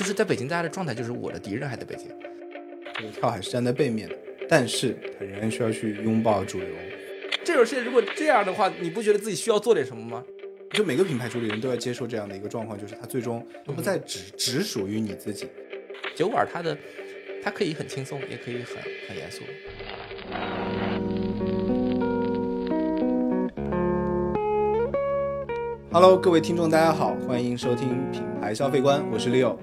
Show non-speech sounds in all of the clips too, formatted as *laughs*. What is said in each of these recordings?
就是在北京，大家的状态就是我的敌人还在北京。这个跳海是站在背面的，但是他仍然需要去拥抱主流。这种事情如果这样的话，你不觉得自己需要做点什么吗？就每个品牌主理人都要接受这样的一个状况，就是他最终都不再只只属于你自己。酒馆它的，它可以很轻松，也可以很很严肃。Hello，各位听众，大家好，欢迎收听品牌消费观，我是 Leo。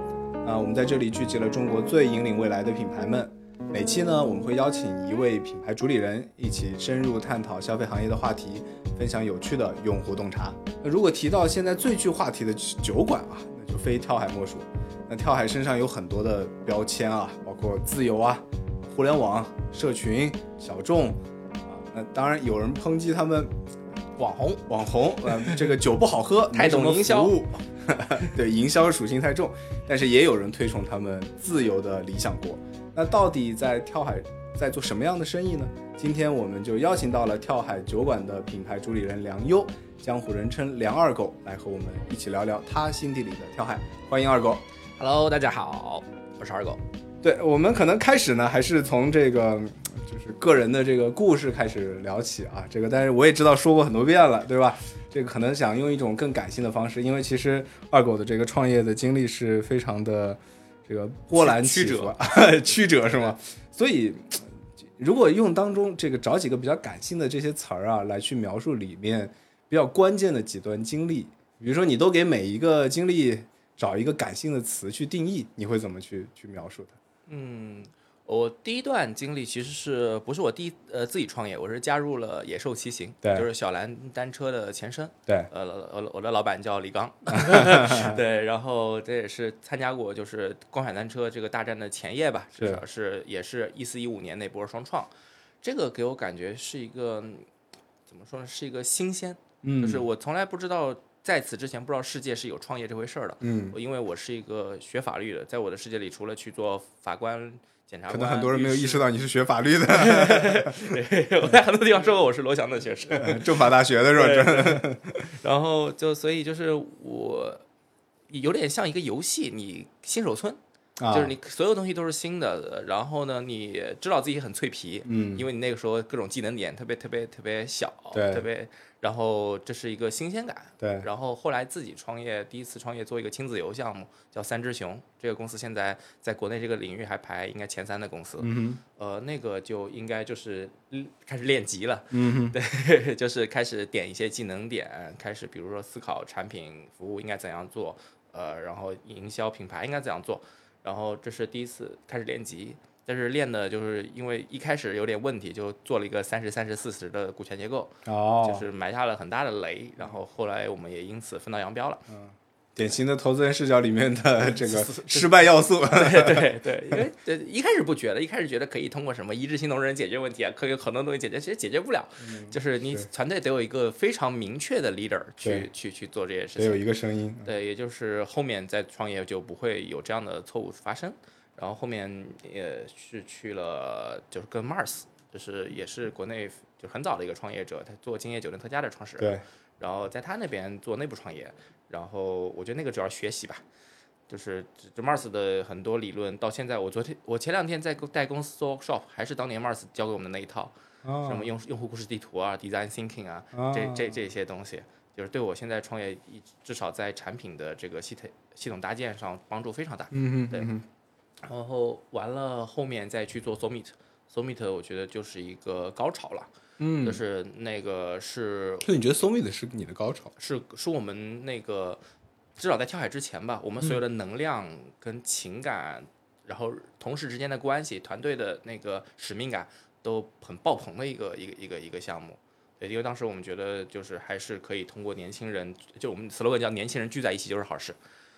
啊，我们在这里聚集了中国最引领未来的品牌们。每期呢，我们会邀请一位品牌主理人，一起深入探讨消费行业的话题，分享有趣的用户洞察。那如果提到现在最具话题的酒馆啊，那就非跳海莫属。那跳海身上有很多的标签啊，包括自由啊、互联网、社群、小众啊。那当然有人抨击他们网红，网红，呃，这个酒不好喝，*laughs* 太懂营销 *laughs* 对，营销属性太重。但是也有人推崇他们自由的理想国。那到底在跳海在做什么样的生意呢？今天我们就邀请到了跳海酒馆的品牌主理人梁优，江湖人称梁二狗，来和我们一起聊聊他心底里的跳海。欢迎二狗。Hello，大家好，我是二狗。对我们可能开始呢，还是从这个就是个人的这个故事开始聊起啊。这个，但是我也知道说过很多遍了，对吧？这个可能想用一种更感性的方式，因为其实二狗的这个创业的经历是非常的这个波澜起曲折，*laughs* 曲折是吗？所以，如果用当中这个找几个比较感性的这些词儿啊，来去描述里面比较关键的几段经历，比如说你都给每一个经历找一个感性的词去定义，你会怎么去去描述它？嗯，我第一段经历其实是不是我第一呃自己创业，我是加入了野兽骑行，对就是小蓝单车的前身。对，呃，我我的老板叫李刚，*laughs* 对，然后这也是参加过就是共享单车这个大战的前夜吧，至少是也是一四一五年那波双创，这个给我感觉是一个嗯怎么说呢，是一个新鲜，嗯就是我从来不知道在此之前不知道世界是有创业这回事儿的，嗯，因为我是一个学法律的，在我的世界里，除了去做法官、检察官，可能很多人没有意识到，你是学法律的，*laughs* 对我在很多地方说过我是罗翔的学生，政法大学的是吧？*laughs* 然后就所以就是我有点像一个游戏，你新手村，啊就是你所有东西都是新的，然后呢，你知道自己很脆皮，嗯因为你那个时候各种技能点特别特别特别小，对特别，然后这是一个新鲜感，对，然后后来自己创业，第一次创业做一个亲子游项目，叫三只熊。这个公司现在在国内这个领域还排应该前三的公司。嗯呃，那个就应该就是嗯开始练级了，嗯哼，对，*laughs* 就是开始点一些技能点，开始比如说思考产品服务应该怎样做，呃，然后营销品牌应该怎样做。然后这是第一次开始练级，但是练的就是因为一开始有点问题，就做了一个三十、三十、四十的股权结构。哦，就是埋下了很大的雷，然后后来我们也因此分道扬镳了。典型的投资人视角里面的 *laughs* 这个失败要素，对对对，因为对一开始不觉得，一开始觉得可以通过什么一致性同人解决问题啊，可以有很多东西解决，其实解决不了。就是你团队得有一个非常明确的 leader 去去去做这些事情得有。一个声音，对，也就是后面在创业就不会有这样的错误发生。然后后面也是去了，就是跟 Mars，就是也是国内就很早的一个创业者，他做金叶酒店特价的创始人。对，然后在他那边做内部创业，然后我觉得那个主要学习吧，就是这 Mars 的很多理论，到现在我昨天我前两天在带公司做 shop，还是当年 Mars 教给我们的那一套，什啊么用用户故事地图啊、design thinking 啊，啊这这这些东西，就是对我现在创业一至少在产品的这个系统系统搭建上帮助非常大。对嗯哼嗯哼，然后完了后面再去做 Summit，Summit 我觉得就是一个高潮了，嗯就是那个是就你觉得 s o m i 的是你的高潮？是是我们那个至少在跳海之前吧，我们所有的能量跟情感，然后同事之间的关系、团队的那个使命感都很爆棚的一个一个一个一个项目。对，因为当时我们觉得就是还是可以通过年轻人，就我们 slogan 叫“年轻人聚在一起就是好事”，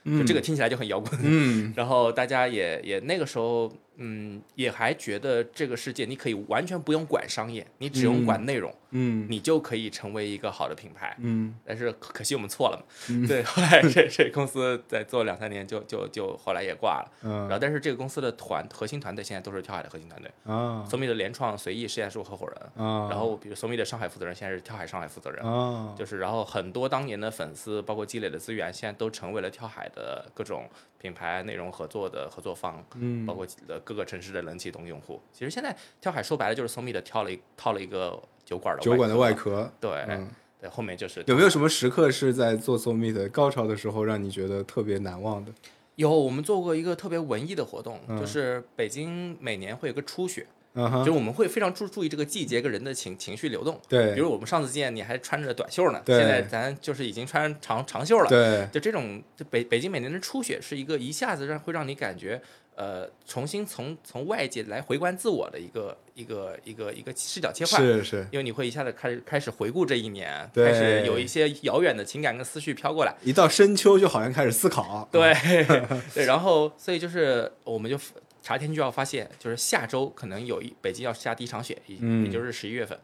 就这个听起来就很摇滚。嗯，*laughs* 然后大家也也那个时候嗯，也还觉得这个世界你可以完全不用管商业，你只用管内容，嗯你就可以成为一个好的品牌。嗯。但是可可惜我们错了嘛，对，*laughs* 后来这这公司在做两三年就就就后来也挂了。然嗯后，但是这个公司的团核心团队现在都是跳海的核心团队，啊。索米的联创随意实验室合伙人，啊，然后比如索米的上海负责人现在是跳海上海负责人，啊。就是然后很多当年的粉丝，包括积累的资源，现在都成为了跳海的各种品牌内容合作的合作方，嗯。包括呃各个城市的冷启动用户。其实现在跳海说白了就是索米的套了一套了一个酒馆的酒馆的外壳，对、嗯，对，后面就是有没有什么时刻是在做 So Me 的高潮的时候让你觉得特别难忘的？有我们做过一个特别文艺的活动，嗯就是北京每年会有个初雪，就是我们会非常注注意这个季节跟人的情情绪流动。对，比如我们上次见你还穿着短袖呢，现在咱就是已经穿长长袖了。对，就这种，就北北京每年的初雪是一个一下子让会让你感觉，呃，重新从从外界来回观自我的一个一个一个一个视角切换。是是，因为你会一下子开始开始回顾这一年，对开始有一些遥远的情感跟思绪飘过来。一到深秋就好像开始思考，对 *laughs* 对，然后所以就是我们就查天气预报发现，就是下周可能有一北京要下第一场雪，也嗯也就是十一月份。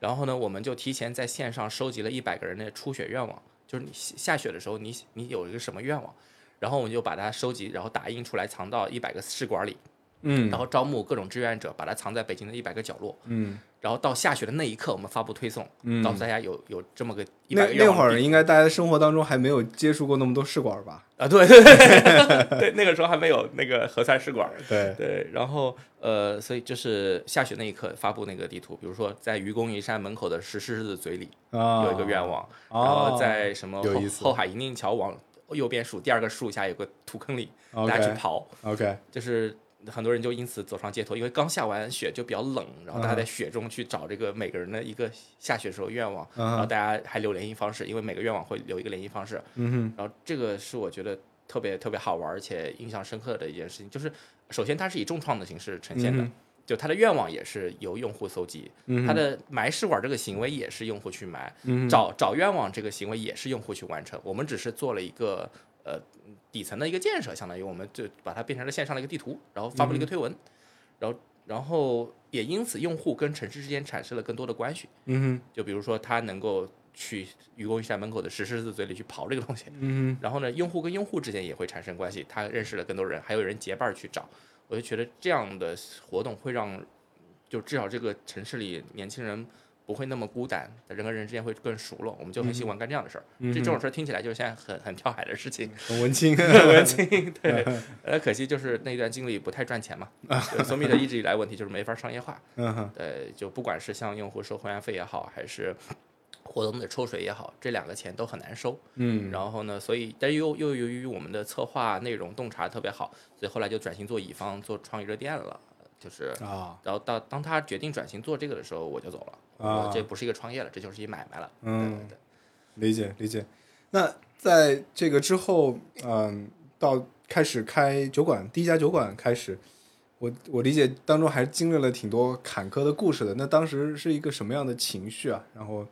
然后呢，我们就提前在线上收集了一百个人的初雪愿望，就是你下下雪的时候，你你有一个什么愿望，然后我们就把它收集，然后打印出来，藏到一百个试管里，嗯然后招募各种志愿者，把它藏在北京的一百个角落。嗯然后到下雪的那一刻，我们发布推送，嗯告诉大家有有这么个一百那那会儿应该大家生活当中还没有接触过那么多试管吧？啊，对 *laughs* 对对对，那个时候还没有那个核酸试管。*laughs* 对，对，然后呃，所以就是下雪那一刻发布那个地图，比如说在愚公移山门口的石狮子嘴里啊，有一个愿望，然哦后在什么后海银锭桥往右边树第二个树下有个土坑里，大家去刨，OK，就是很多人就因此走上街头，因为刚下完雪就比较冷，然后大家在雪中去找这个每个人的一个下雪时候愿望，嗯然后大家还留联系方式，因为每个愿望会留一个联系方式，嗯然后这个是我觉得特别特别好玩，而且印象深刻的一件事情，就是首先它是以重创的形式呈现的，嗯就他的愿望也是由用户搜集，哼，它的埋试管这个行为也是用户去埋，嗯找找愿望这个行为也是用户去完成，我们只是做了一个呃底层的一个建设，相当于我们就把它变成了线上的一个地图，然后发布了一个推文，然后然后也因此用户跟城市之间产生了更多的关系，嗯就比如说他能够去愚公移山门口的石狮子嘴里去刨这个东西。嗯然后呢，用户跟用户之间也会产生关系，他认识了更多人，还有人结伴去找。我就觉得这样的活动会让，就至少这个城市里年轻人不会那么孤单，人跟人之间会更熟络。我们就很喜欢干这样的事儿。嗯这这种事儿听起来就是现在很很跳海的事情，很文青，*laughs* 很文青。对，*laughs* 呃，可惜就是那段经历不太赚钱嘛。就索米的一直以来问题就是没法商业化。呃，就不管是向用户收会员费也好，还是活动的抽水也好，这两个钱都很难收。嗯，然后呢，所以但是又又由于我们的策划内容洞察特别好，所以后来就转型做乙方，做创意热店了。就是，啊，然后到当他决定转型做这个的时候，我就走了。啊这不是一个创业了，这就是一买卖了。嗯对对对。理解理解。那在这个之后，嗯，到开始开酒馆，第一家酒馆开始，我我理解当中还经历了挺多坎坷的故事的。那当时是一个什么样的情绪啊？然后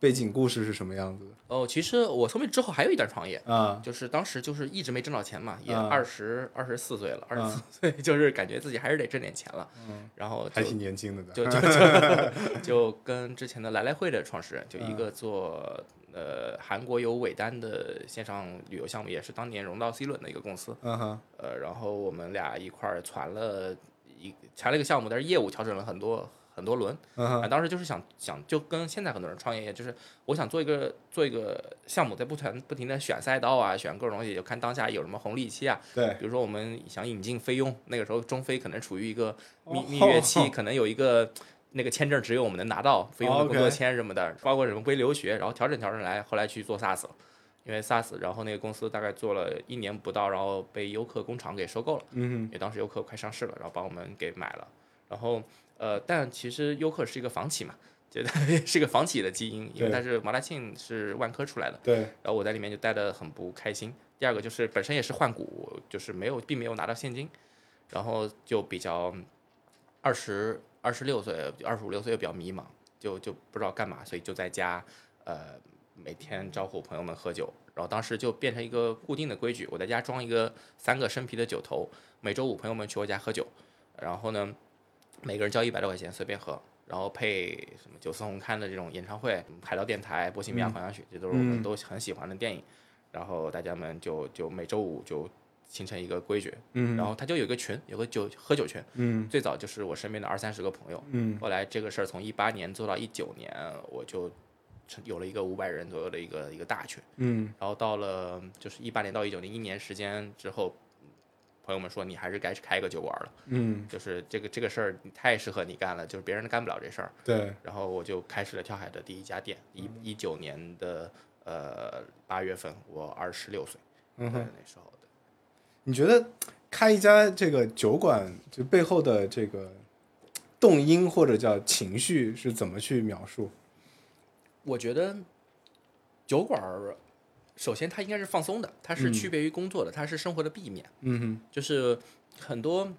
背景故事是什么样子的？哦，其实我后面之后还有一段创业，啊，就是当时就是一直没挣到钱嘛，也啊二十二十四岁了，二十啊四岁 *laughs* 就是感觉自己还是得挣点钱了。嗯，然后还挺年轻的，就就 *laughs* 就就跟之前的来来会的创始人，就一嗯个做呃韩国有尾单的线上旅游项目，也是当年融到 C 轮的一个公司。嗯哼，呃，然后我们俩一块儿传了一传了一个项目，但是业务调整了很多很多轮。啊，当时就是想想，就跟现在很多人创业一样，就是我想做一个做一个项目，在不停不停的选赛道啊，选各种东西，就看当下有什么红利期啊。对，比如说我们想引进菲佣，那个时候中非可能处于一个蜜哦蜜月 *laughs* 期，可能有一个那个签证只有我们能拿到，菲佣的工作签什么的，包括什么归留学，然后调整调整来，后来去做 SaaS。因为 SaaS，然后那个公司大概做了一年不到，然后被优客工厂给收购了。嗯因为当时优客快上市了，然后把我们给买了。然后呃，但其实优客是一个房企嘛，觉得 *laughs* 是个房企的基因，因为对它是毛大庆是万科出来的，，对，然后我在里面就待得很不开心。第二个就是本身也是换股，就是没有并没有拿到现金，然后就比较二十二十六岁、二十五六岁又比较迷茫，就就不知道干嘛，所以就在家呃每天招呼朋友们喝酒。然后当时就变成一个固定的规矩，我在家装一个三个生啤的酒头，每周五朋友们去我家喝酒。然后呢，每个人交一百多块钱随便喝，然后配什么九四红勘的这种演唱会、海盗电台、波西米亚狂想曲，这都是我们都很喜欢的电影。然后大家们就就每周五就形成一个规矩，嗯然后他就有个群，有个酒喝酒群。嗯最早就是我身边的二三十个朋友，嗯后来这个事儿从一八年做到一九年，我就成有了一个五百人左右的一个一个大群。嗯然后到了就是一八年到一九年一年时间之后，朋友们说你还是该开个酒馆了，嗯，就是这个这个事儿太适合你干了，就是别人干不了这事儿。对，然后我就开始了跳海的第一家店，一一九年的呃八月份，我二十六岁，嗯那时候的。你觉得开一家这个酒馆，就背后的这个动因或者叫情绪是怎么去描述？我觉得酒馆儿，首先它应该是放松的，它是嗯区别于工作的，它是生活的避免。嗯哼，就是很多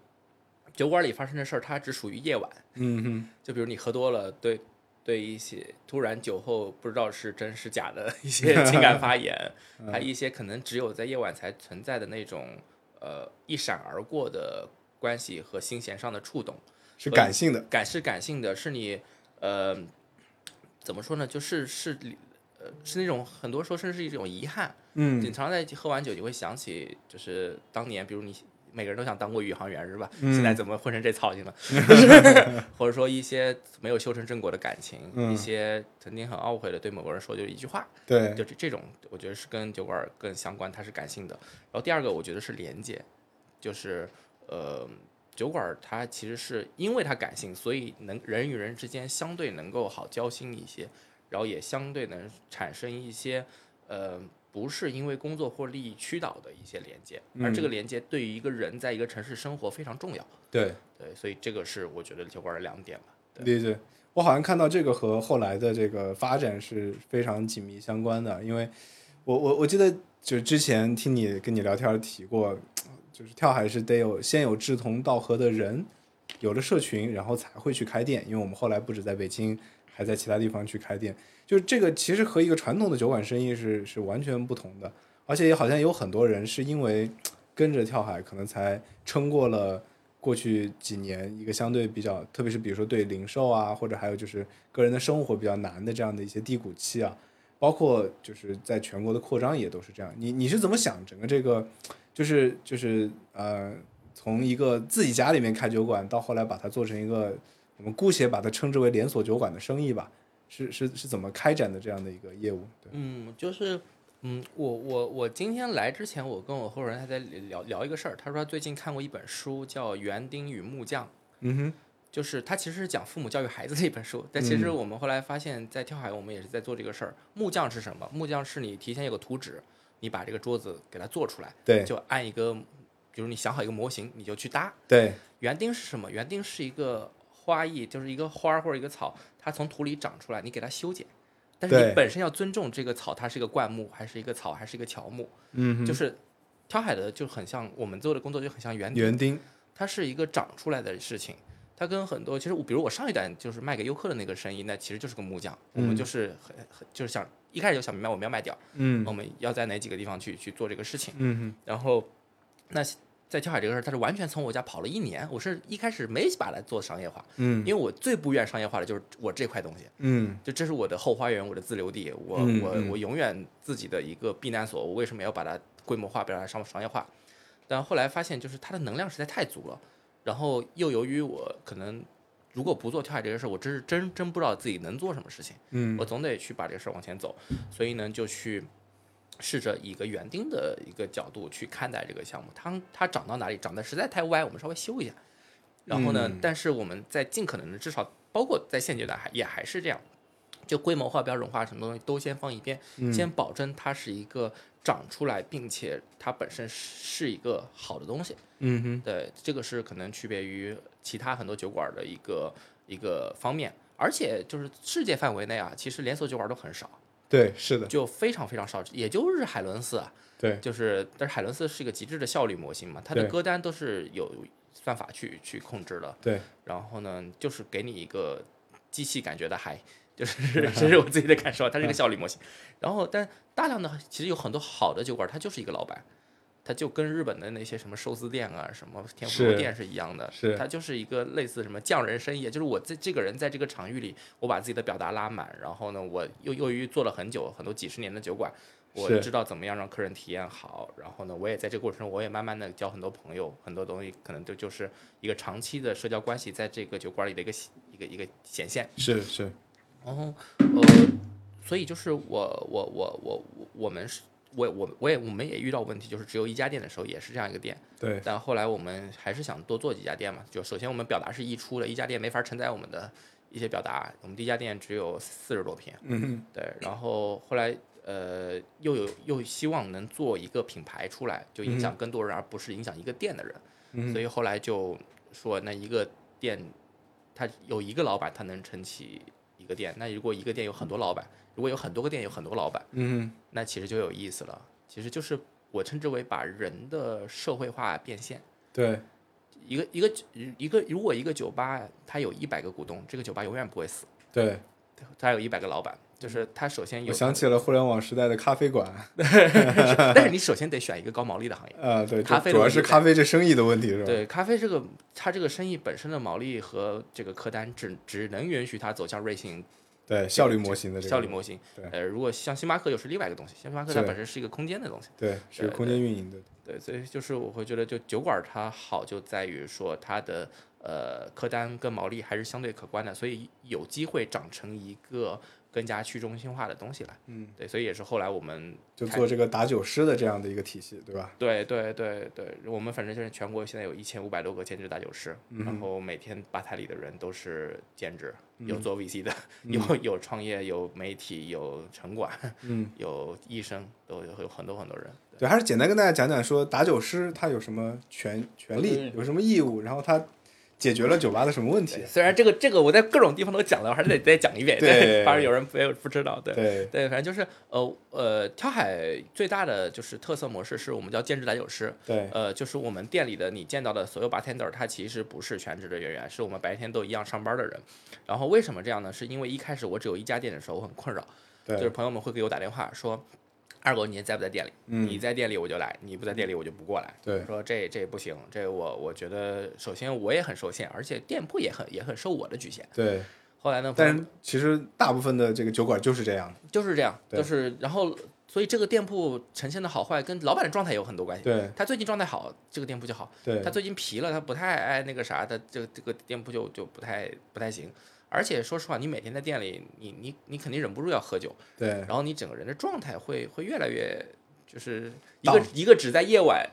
酒馆里发生的事儿，它只属于夜晚。嗯哼，就比如你喝多了，对对一些突然酒后不知道是真是假的一些 *laughs* 情感发言，嗯还有一些可能只有在夜晚才存在的那种呃一闪而过的关系和心弦上的触动。是感性的。感是感性的，是你呃怎么说呢？就是是呃是那种很多时候甚至是一种遗憾。嗯你常常在喝完酒，你会想起就是当年，比如你每个人都想当过宇航员是吧？嗯现在怎么混成这操性了？*laughs* *laughs* 或者说一些没有修成正果的感情，嗯一些曾经很懊悔的对某个人说就一句话，对，就这这种，我觉得是跟酒馆更相关，它是感性的。然后第二个，我觉得是连接，就是呃，酒馆它其实是因为它感性，所以能人与人之间相对能够好交心一些，然后也相对能产生一些呃。不是因为工作或利益驱导的一些连接，而这个连接对于一个人在一个城市生活非常重要。对，对，所以这个是我觉得酒馆的两点吧。对理解。我好像看到这个和后来的这个发展是非常紧密相关的，因为我我我记得就是之前听你跟你聊天提过，就是跳海是得有先有志同道合的人，有了社群，然后才会去开店。因为我们后来不止在北京，还在其他地方去开店，就是这个其实和一个传统的酒馆生意是是完全不同的，而且也好像有很多人是因为跟着跳海，可能才撑过了。过去几年一个相对比较，特别是比如说对零售啊，或者还有就是个人的生活比较难的这样的一些低谷期啊，包括就是在全国的扩张也都是这样。你你是怎么想整个这个，就是就是呃，从一个自己家里面开酒馆，到后来把它做成一个我们姑且把它称之为连锁酒馆的生意吧，是是是怎么开展的这样的一个业务？对，嗯，就是，嗯，我我我今天来之前，我跟我合伙人还在聊聊一个事儿。他说他最近看过一本书，叫《园丁与木匠》，嗯哼，就是他其实是讲父母教育孩子的一本书。但其实我们后来发现，在跳海我们也是在做这个事儿。木匠是什么？木匠是你提前有个图纸，你把这个桌子给它做出来，对就按一个，比如你想好一个模型，你就去搭。对，园丁是什么？园丁是一个花艺，就是一个花儿或者一个草，它从土里长出来，你给它修剪。但是你本身要尊重这个草，它是一个灌木，还是一个草，还是一个乔木？嗯，就是挑海的就很像我们做的工作就很像园丁，园丁，它是一个长出来的事情。它跟很多其实我比如我上一段就是卖给游客的那个生意，那其实就是个木匠，我们嗯就是很很就是想一开始就想明白我们要卖掉，嗯我们要在哪几个地方去去做这个事情。嗯哼，然后，那在跳海这个事儿，它是完全从我家跑了一年。我是一开始没把它做商业化，嗯因为我最不愿商业化的就是我这块东西，嗯就这是我的后花园，我的自留地，我、我我永远自己的一个避难所。我为什么要把它规模化，把它商商业化？但后来发现，就是它的能量实在太足了，然后又由于我可能如果不做跳海这个事儿，我真是真真不知道自己能做什么事情。嗯我总得去把这个事儿往前走，所以呢，就去试着以一个园丁的一个角度去看待这个项目。它它长到哪里，长得实在太歪，我们稍微修一下。然后呢，嗯但是我们在尽可能的，至少包括在现阶段还也还是这样，就规模化、标准化什么东西都先放一边，嗯先保证它是一个长出来，并且它本身是一个好的东西。嗯哼，对，这个是可能区别于其他很多酒馆的一个一个方面，而且就是世界范围内啊，其实连锁酒馆都很少，对，是的，就非常非常少，也就是海伦斯啊，对，就是但是海伦斯是一个极致的效率模型嘛，它的歌单都是有算法去去控制的，对，然后呢，就是给你一个机器感觉的嗨。就是 *laughs* 这是我自己的感受，它是一个效率模型。然后，但大量的其实有很多好的酒馆，它就是一个老板，它就跟日本的那些什么寿司店啊、什么天妇罗店是一样的，是它就是一个类似什么匠人生意，就是我在这个人在这个场域里，我把自己的表达拉满，然后呢，我又由于做了很久很多几十年的酒馆。我是知道怎么样让客人体验好，然后呢，我也在这个过程中，我也慢慢的交很多朋友，很多东西可能就就是一个长期的社交关系，在这个酒馆里的一个一个一个显现。是是，然后呃，所以就是我我我我我我们是，我我我也我们也遇到问题，就是只有一家店的时候也是这样一个店，对，但后来我们还是想多做几家店嘛。就首先我们表达是溢出的，一家店没法承载我们的一些表达。我们第一家店只有四十多平，嗯对，然后后来呃又有又希望能做一个品牌出来，就影响更多人，而不是影响一个店的人。嗯所以后来就说，那一个店，他有一个老板，他能撑起一个店。那如果一个店有很多老板，如果有很多个店有很多老板，嗯那其实就有意思了。其实就是我称之为把人的社会化变现。对，一个一个一个，如果一个酒吧它有一百个股东，这个酒吧永远不会死。对，它有一百个老板，就是它首先有，我想起了互联网时代的咖啡馆，*laughs* 但是你首先得选一个高毛利的行业。*laughs* 啊，对，咖啡主要是咖啡这生意的问题是吧？对，咖啡这个它这个生意本身的毛利和这个客单只只能允许它走向瑞幸对，效率模型的这个效率模型。对呃，如果像星巴克又是另外一个东西，星巴克它本身是一个空间的东西。对，是空间运营的，对，所以就是我会觉得，就酒馆它好就在于说它的呃客单跟毛利还是相对可观的，所以有机会长成一个更加去中心化的东西来。嗯，对，所以也是后来我们就做这个打酒师的这样的一个体系，对吧？对对对对，我们反正就是全国现在有一千五百多个兼职打酒师，嗯然后每天吧台里的人都是兼职，有做 VC 的，有有创业，有媒体，有城管，嗯，有医生，都有有很多很多人。对，还是简单跟大家讲讲说打酒师他有什么权权利，有什么义务，然后他解决了酒吧的什么问题，？虽然这个这个我在各种地方都讲了，我还是得再讲一遍，对反正有人没有不知道，对。对，对，反正就是呃呃，跳海最大的就是特色模式是我们叫兼职打酒师，对，呃，就是我们店里的你见到的所有 bartender，他其实不是全职的人员，是我们白天都一样上班的人。然后为什么这样呢？是因为一开始我只有一家店的时候，我很困扰，就是，朋友们会给我打电话说，二狗你在不在店里？嗯你在店里我就来，你不在店里我就不过来。对说这这不行，这我我觉得首先我也很受限，而且店铺也很也很受我的局限。对。后来呢，但是其实大部分的这个酒馆就是这样，就是这样，就是然后所以这个店铺呈现的好坏跟老板的状态有很多关系。对他最近状态好，这个店铺就好。对他最近疲了，他不太爱那个啥，他这个这个店铺就就不太不太行。而且说实话，你每天在店里，你你你肯定忍不住要喝酒，对然后你整个人的状态会会越来越，就是一个一个只在夜晚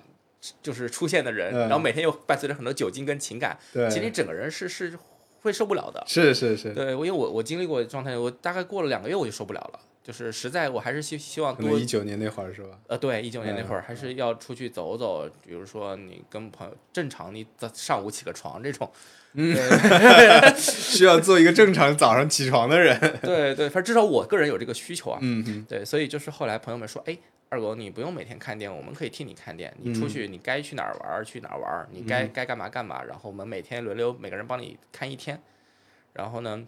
就是出现的人，嗯然后每天又伴随着很多酒精跟情感，对，其实你整个人是是会受不了的。是是是，对，因为我我经历过状态，我大概过了两个月我就受不了了，就是实在我还是希希望可多能一九年那会儿是吧？呃，对，一九年那会儿嗯还是要出去走走，比如说你跟朋友正常，你早上午起个床这种，*laughs* 需要做一个正常早上起床的人。对对，反正至少我个人有这个需求啊。嗯哼，对，所以就是后来朋友们说，哎，二狗你不用每天看店，我们可以替你看店，你出去你该去哪儿玩去哪儿玩，你该该干嘛干嘛，然后我们每天轮流每个人帮你看一天，然后呢，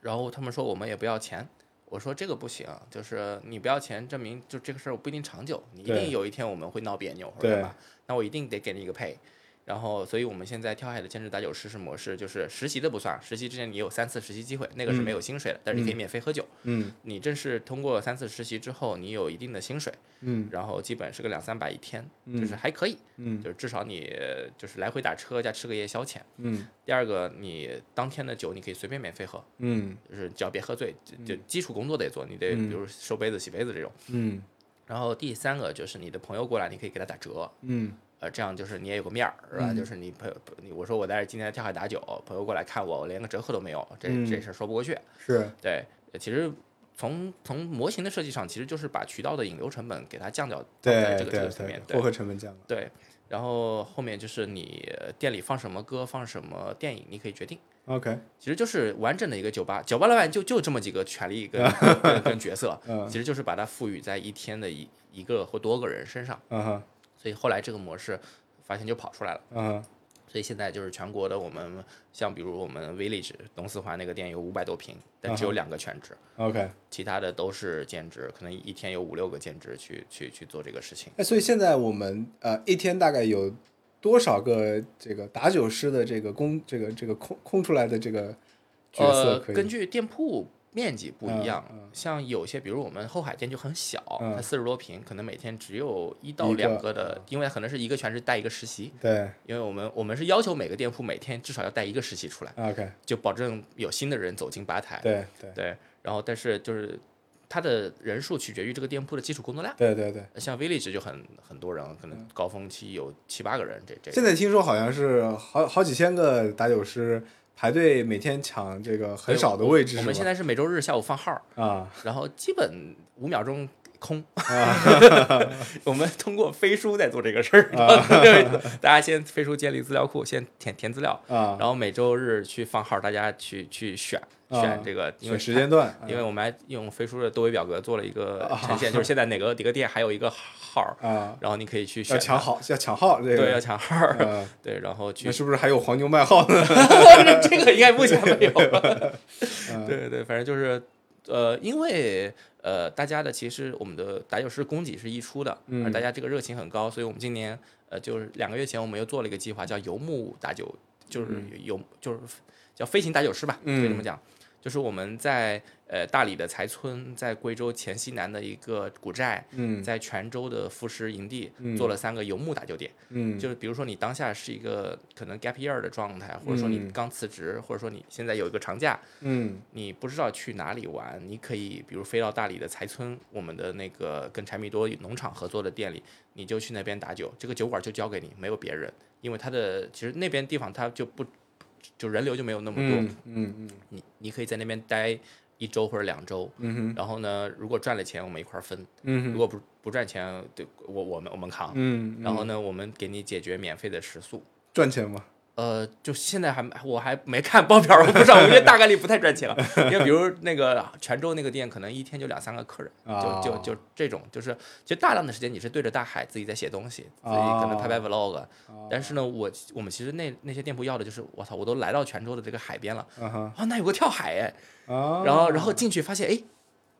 然后他们说我们也不要钱。我说这个不行，就是你不要钱，证明就这个事儿我不一定长久，你一定有一天我们会闹别扭对吧，那我一定得给你一个配。然后，所以我们现在跳海的兼职打酒师是模式，就是实习的不算，实习之前你有三次实习机会，那个是没有薪水的，但是你可以免费喝酒。嗯你正式通过三次实习之后，你有一定的薪水，嗯然后基本是个两三百一天，嗯就是还可以，嗯就是至少你呃就是来回打车加吃个夜宵钱。嗯第二个，你当天的酒你可以随便免费喝，嗯就是只要别喝醉，就就基础工作得做，你得嗯比如收杯子、洗杯子这种。嗯然后第三个就是你的朋友过来，你可以给他打折，嗯呃，这样就是你也有个面儿，是吧？嗯就是你朋友，你我说我在这今天跳海打酒，朋友过来看我，我连个折扣都没有，这嗯这事儿说不过去。是对，其实从从模型的设计上，其实就是把渠道的引流成本给它降掉，对在这个这对个层面。对，获客成本降了。对，然后后面就是你呃店里放什么歌，放什么电影，你可以决定。OK，其实就是完整的一个酒吧，酒吧老板就就这么几个权利跟 *laughs* 跟跟角色，嗯其实就是把它赋予在一天的一一个或多个人身上。嗯哼所以后来这个模式发现就跑出来了。嗯所以现在就是全国的我们像比如我们 Village 东四环那个店有五百多平，但只有两个全职，OK，其他的都是兼职，可能一天有五六个兼职去去去做这个事情。那，所以现在我们呃一天大概有多少个这个打酒师的这个工这个这个空空出来的这个角色？根据店铺面积不一样，像有些比如我们后海店就很小，嗯它四十多平，可能每天只有一到两个的，因为可能是一个全职带一个实习，对因为我们我们是要求每个店铺每天至少要带一个实习出来，，OK，就保证有新的人走进吧台。对对对，然后但是就是它的人数取决于这个店铺的基础工作量。对对对。像 Village 就很很多人，可嗯能高峰期有七八个人，这这现在听说好像是好好几千个打酒师排队每天抢这个很少的位置，我们现在是每周日下午放号，啊。然后基本五秒钟空。*laughs* 我们通过飞书在做这个事儿，*laughs* 大家先飞书建立资料库，先填填资料，啊，然后每周日去放号，大家去去选啊。选这个，因为选时间段，因为我们还用飞书的多维表格做了一个啊呈现，*laughs* 就是现在哪个哪个店还有一个号，啊。然后你可以去选，要抢号要抢号对，要抢号，呃对，然后去那是不是还有黄牛卖号呢？这个应该目前没有。嗯对对，反正就是呃，因为呃，大家的其实我们的打酒师供给是溢出的，嗯而大家这个热情很高，所以我们今年呃，就是两个月前我们又做了一个计划，叫游牧打酒，就是游就是叫飞行打酒师吧，可以这么嗯讲。就是我们在呃大理的才村，在贵州黔西南的一个古寨，嗯在泉州的副食营地嗯做了三个游牧打酒点。嗯。就是比如说你当下是一个可能 gap year 的状态，或者说你嗯。刚辞职，或者说你现在有一个长假，嗯。你不知道去哪里玩，你可以比如飞到大理的才村，我们的那个跟柴米多农场合作的店里，你就去那边打酒，这个酒馆就交给你，没有别人，因为它的其实那边地方它就不就人流就没有那么多，嗯嗯嗯。你你可以在那边待一周或者两周，嗯哼。然后呢，如果赚了钱我们一块儿分，嗯哼。如果不不赚钱，对我我们我们扛，嗯，然后呢，我们给你解决免费的食宿。赚钱吗？呃，就现在还我还没看报表，我不知道，我觉得大概率不太赚钱了。因为比如那个泉州那个店，可能一天就两三个客人，啊就就就这种，就是其实大量的时间你是对着大海自己在写东西，自己可能拍拍 vlog。但是呢，我我们其实那那些店铺要的就是，我操，我都来到泉州的这个海边了，啊那有个跳海哎，啊，然后然后进去发现哎。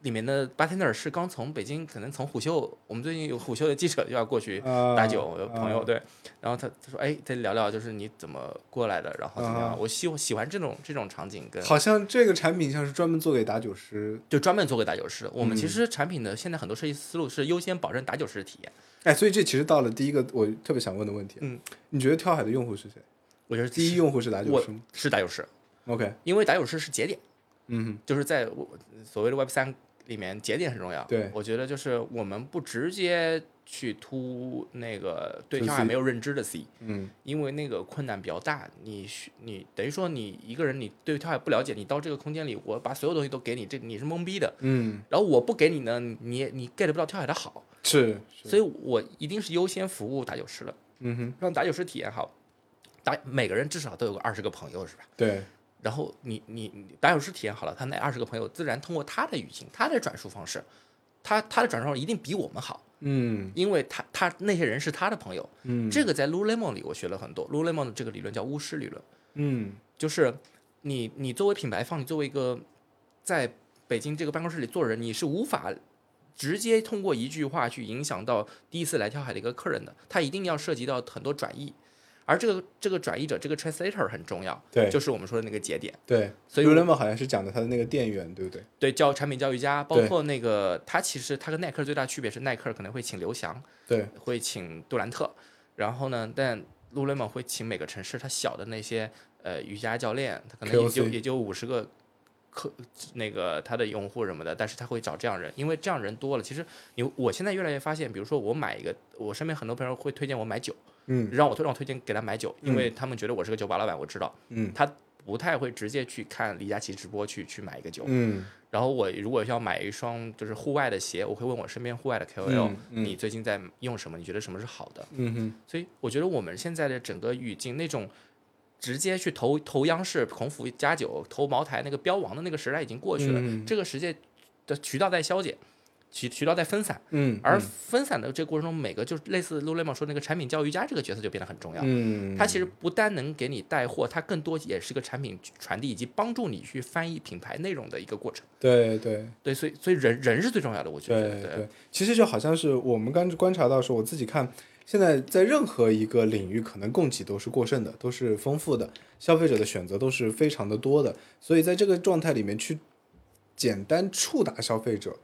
里面的 bartender 是刚从北京，可能从虎嗅，我们最近有虎嗅的记者就要过去啊打酒，朋友啊对，然后他他说，哎，再聊聊，就是你怎么过来的，然后怎么样？啊我喜喜欢这种这种场景跟，好像这个产品像是专门做给打酒师。就专门做给打酒师。我们其嗯实产品的现在很多设计思路是优先保证打酒师的体验，哎，所以这其实到了第一个我特别想问的问题。嗯，你觉得跳海的用户是谁？我觉得第一用户是打酒师吗是打酒师，？OK，因为打酒师是节点，嗯就是在我所谓的 Web 三里面节点很重要。对我觉得就是我们不直接去突那个对就跳海没有认知的 C，嗯因为那个困难比较大，你你等于说你一个人你对跳海不了解，你到这个空间里，我把所有东西都给你，这你是懵逼的。嗯，然后我不给你呢，你你 get 不到跳海的好，是，是所以我一定是优先服务打酒师的，嗯哼，让打酒师体验好。打每个人至少都有个二十个朋友是吧？对，然后你你你打酒师体验好了，他那二十个朋友自然通过他的语境、他的转述方式，他他的转述方式一定比我们好，嗯因为他他那些人是他的朋友。嗯，这个在 Lululemon 里我学了很多，Lululemon 的这个理论叫巫师理论。嗯就是你你作为品牌方，你作为一个在北京这个办公室里做人，你是无法直接通过一句话去影响到第一次来跳海的一个客人的，他一定要涉及到很多转译，而这个这个转译者这个 translator 很重要，对。就是我们说的那个节点。对，所以 Lululemon 好像是讲的他的那个店员，对不对？对，教产品教育家，包括那个他其实他跟耐克最大区别是耐克可能会请刘翔，对，会请杜兰特，然后呢，但 Lululemon 会请每个城市他小的那些呃瑜伽教练，他可能也就也就五十个客那个他的用户什么的，但是他会找这样人，因为这样人多了，其实你我现在越来越发现，比如说我买一个，我身边很多朋友会推荐我买酒，嗯。让我推让我推荐给他买酒，因为他们觉得我是个酒吧老板，我知道嗯。他不太会直接去看李佳琦直播去去买一个酒，嗯。然后我如果要买一双就是户外的鞋，我会问我身边户外的 KOL，、嗯嗯。你最近在用什么？你觉得什么是好的？嗯哼，所以我觉得我们现在的整个语境，那种直接去投投央视、孔府家酒、投茅台那个标王的那个时代已经过去了，嗯这个世界的渠道在消减。渠渠道在分散，嗯，而嗯分散的这个过程中，每个就是类似 Lululemon 说那个产品教育家这个角色就变得很重要。嗯，它其实不单能给你带货，它更多也是个产品传递以及帮助你去翻译品牌内容的一个过程。对对对，所以所以人人是最重要的，我觉得对对。对，其实就好像是我们刚观察到说，我自己看，现在在任何一个领域，可能供给都是过剩的，都是丰富的，消费者的选择都是非常的多的，所以在这个状态里面去简单触达消费者。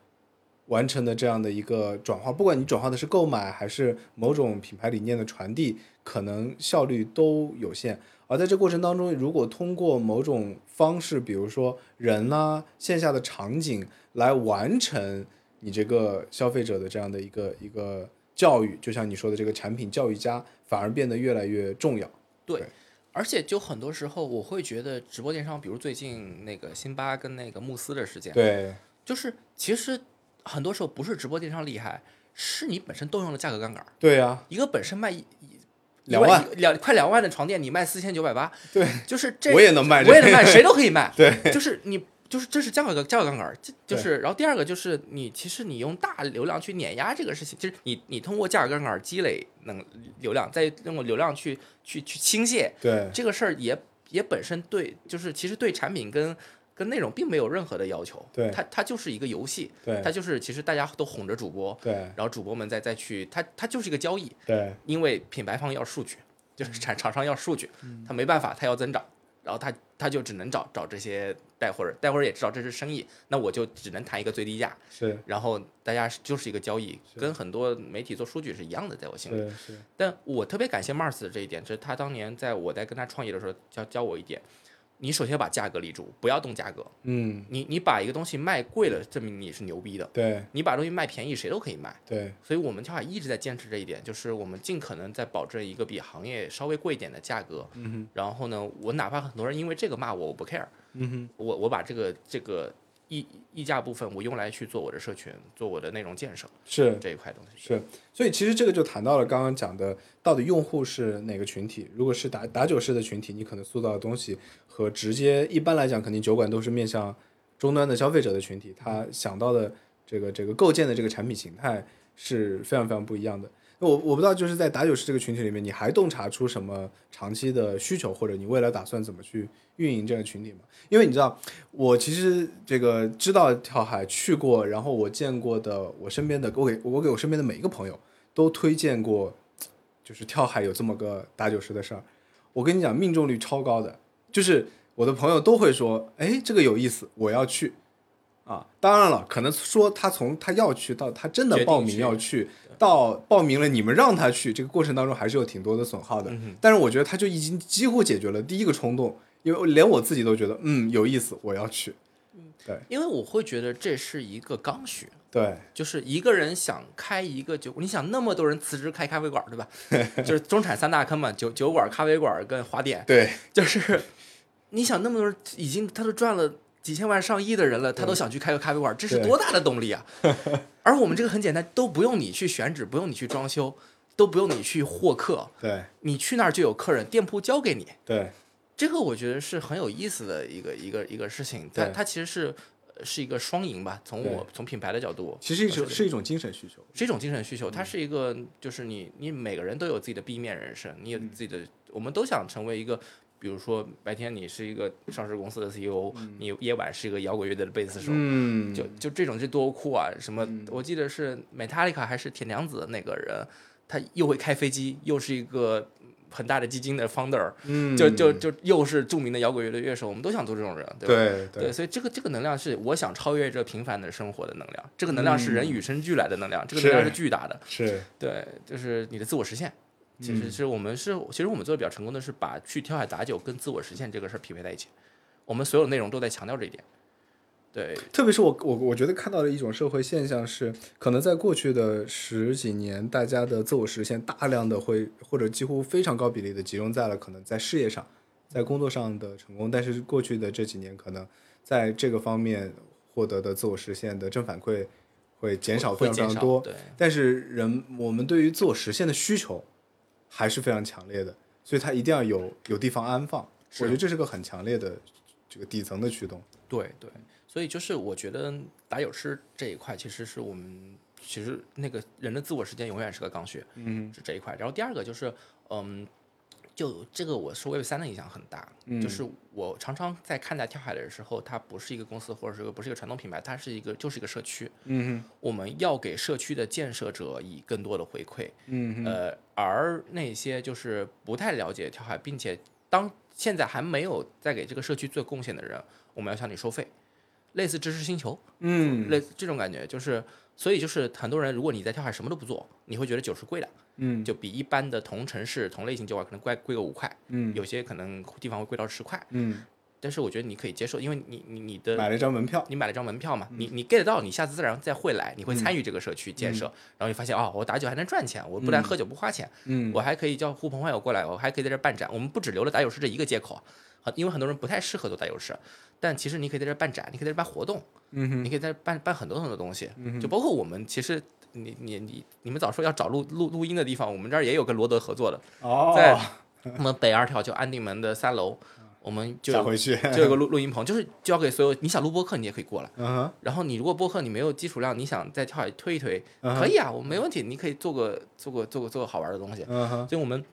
完成的这样的一个转化，不管你转化的是购买还是某种品牌理念的传递，可能效率都有限。而在这过程当中，如果通过某种方式，比如说人啦、线下的场景来完成你这个消费者的这样的一个一个教育，就像你说的这个产品教育家，反而变得越来越重要。对，而且就很多时候我会觉得直播电商，比如最近那个辛巴跟那个慕斯的事件，对，就是其实很多时候不是直播电商厉害，是你本身动用了价格杠杆。对呀、一个本身卖一一两万。两快两万的床垫，你卖四千九百八，对，就是这我也能卖我也能卖，谁都可以卖。*laughs* 对，就是你就是这是价格价格杠杆，这就是然后第二个就是你其实你用大流量去碾压这个事情，就是你你通过价格杠杆积累能流量，再用流量去去去倾泻对，这个事儿也也本身对就是其实对产品跟跟内容并没有任何的要求，对。它它就是一个游戏，对，它就是其实大家都哄着主播，对，然后主播们再再去，它它就是一个交易，对，因为品牌方要数据，就是产厂厂商要数据，他没办法，他要增长，然后他他就只能找找这些带货人，带货人也知道这是生意，那我就只能谈一个最低价，是，然后大家就是一个交易，跟很多媒体做数据是一样的，在我心里。但我特别感谢 Mars 的这一点，就是他当年在我在跟他创业的时候教教我一点，你首先要把价格立住，不要动价格，嗯，你你把一个东西卖贵了，证明你是牛逼的，对，你把东西卖便宜，谁都可以卖。对，所以我们跳海一直在坚持这一点，就是我们尽可能在保证一个比行业稍微贵一点的价格。嗯哼，然后呢，我哪怕很多人因为这个骂我，我不 care，嗯哼，我我把这个这个溢溢价部分我用来去做我的社群，做我的内容建设是，这一块东西。是，所以其实这个就谈到了刚刚讲的，到底用户是哪个群体？如果是打打酒式的群体，你可能塑造的东西和直接一般来讲，肯定酒馆都是面向终端的消费者的群体，他想到的这个这个构建的这个产品形态是非常非常不一样的。我我不知道，就是在打酒师这个群体里面，你还洞察出什么长期的需求，或者你未来打算怎么去运营这个群体吗？因为你知道，我其实这个知道跳海去过，然后我见过的，我身边的，我给我给我身边的每一个朋友都推荐过，就是跳海有这么个打酒师的事儿。我跟你讲，命中率超高的，就是我的朋友都会说，哎，这个有意思，我要去。啊，当然了，可能说他从他要去到他真的报名要去，到报名了你们让他去，这个过程当中还是有挺多的损耗的。嗯但是我觉得他就已经几乎解决了第一个冲动，因为连我自己都觉得，嗯，有意思，我要去。对因为我会觉得这是一个刚需，对，就是一个人想开一个酒，你想那么多人辞职开咖啡馆，对吧？*laughs* 就是中产三大坑嘛，酒酒馆、咖啡馆跟花店。对，就是你想那么多人已经他都赚了几千万上亿的人了，他都想去开个咖啡馆，这是多大的动力啊！*laughs* 而我们这个很简单，都不用你去选址，不用你去装修，都不用你去获客，对，你去那儿就有客人，店铺交给你。对，这个我觉得是很有意思的一个一个一个事情，它对它其实是呃是一个双赢吧。从我从品牌的角度，其实一种是一种精神需求。是一种精神需求，它是一个就是你你每个人都有自己的 B 面人生，你有自己的，我们都想成为一个。比如说，白天你是一个上市公司的 CEO，、你夜晚是一个摇滚乐队的贝斯手，嗯，就就这种这多酷啊！什么？我记得是 Metallica 还是铁娘子的那个人，他又会开飞机，又是一个很大的基金的 founder，、嗯，就就就又是著名的摇滚乐队乐手，我们都想做这种人，对吧？对对，所以这个这个能量是我想超越这平凡的生活的能量，这个能量是人与生俱来的能量，这个能量是是巨大的。是，对，就是你的自我实现。其实是我们是，其实我们做的比较成功的是把去跳海打酒跟自我实现这个事儿匹配在一起，我们所有内容都在强调这一点。对，特别是我我我觉得看到的一种社会现象是，可能在过去的十几年，大家的自我实现大量的会或者几乎非常高比例的集中在了可能在事业上，在工作上的成功，但是过去的这几年，可能在这个方面获得的自我实现的正反馈会减少非。常非常多。对，但是人我们对于自我实现的需求还是非常强烈的，所以它一定要有有地方安放。我觉得这是个很强烈的这个底层的驱动。对对，所以就是我觉得打油诗这一块，其实是我们其实那个人的自我时间永远是个刚需，嗯是这一块。然后第二个就是，嗯，就这个我是 Web 三的影响很大，嗯。就是我常常在看待跳海的时候，它不是一个公司或者是不是一个传统品牌，它是一个就是一个社区。嗯我们要给社区的建设者以更多的回馈，嗯呃，而那些就是不太了解跳海，并且当现在还没有在给这个社区做贡献的人，我们要向你收费，类似知识星球，嗯。类似这种感觉，就是所以就是很多人，如果你在跳海什么都不做，你会觉得酒是贵的，嗯。就比一般的同城市同类型酒馆可能贵贵个五块，嗯。有些可能地方会贵到十块，嗯，但是我觉得你可以接受，因为你你你的买了一张门票，你买了张门票嘛，嗯。你你 get 到，你下次自然再会来，你会参与这个社区建设，然后你发现哦，我打酒还能赚钱，我不但喝酒不花钱，嗯。我还可以叫呼朋唤友过来，我还可以在这儿办展。我们不只留了打酒师这一个接口，很因为很多人不太适合做打油诗，但其实你可以在这办展，你可以在这办活动，嗯你可以在这办办很多很多东西，嗯就包括我们其实。你你你你们早说要找录录录音的地方，我们这儿也有跟罗德合作的，哦，在 *laughs* 我们北二条就安定门的三楼，我们就回去，就有个录录音棚，就是交给所有你想录播客，你也可以过来。嗯哼然后你如果播客你没有基础量，你想再跳海推一推，可以啊，我没问题，你可以做个做个做个做个好玩的东西。嗯哼所以我们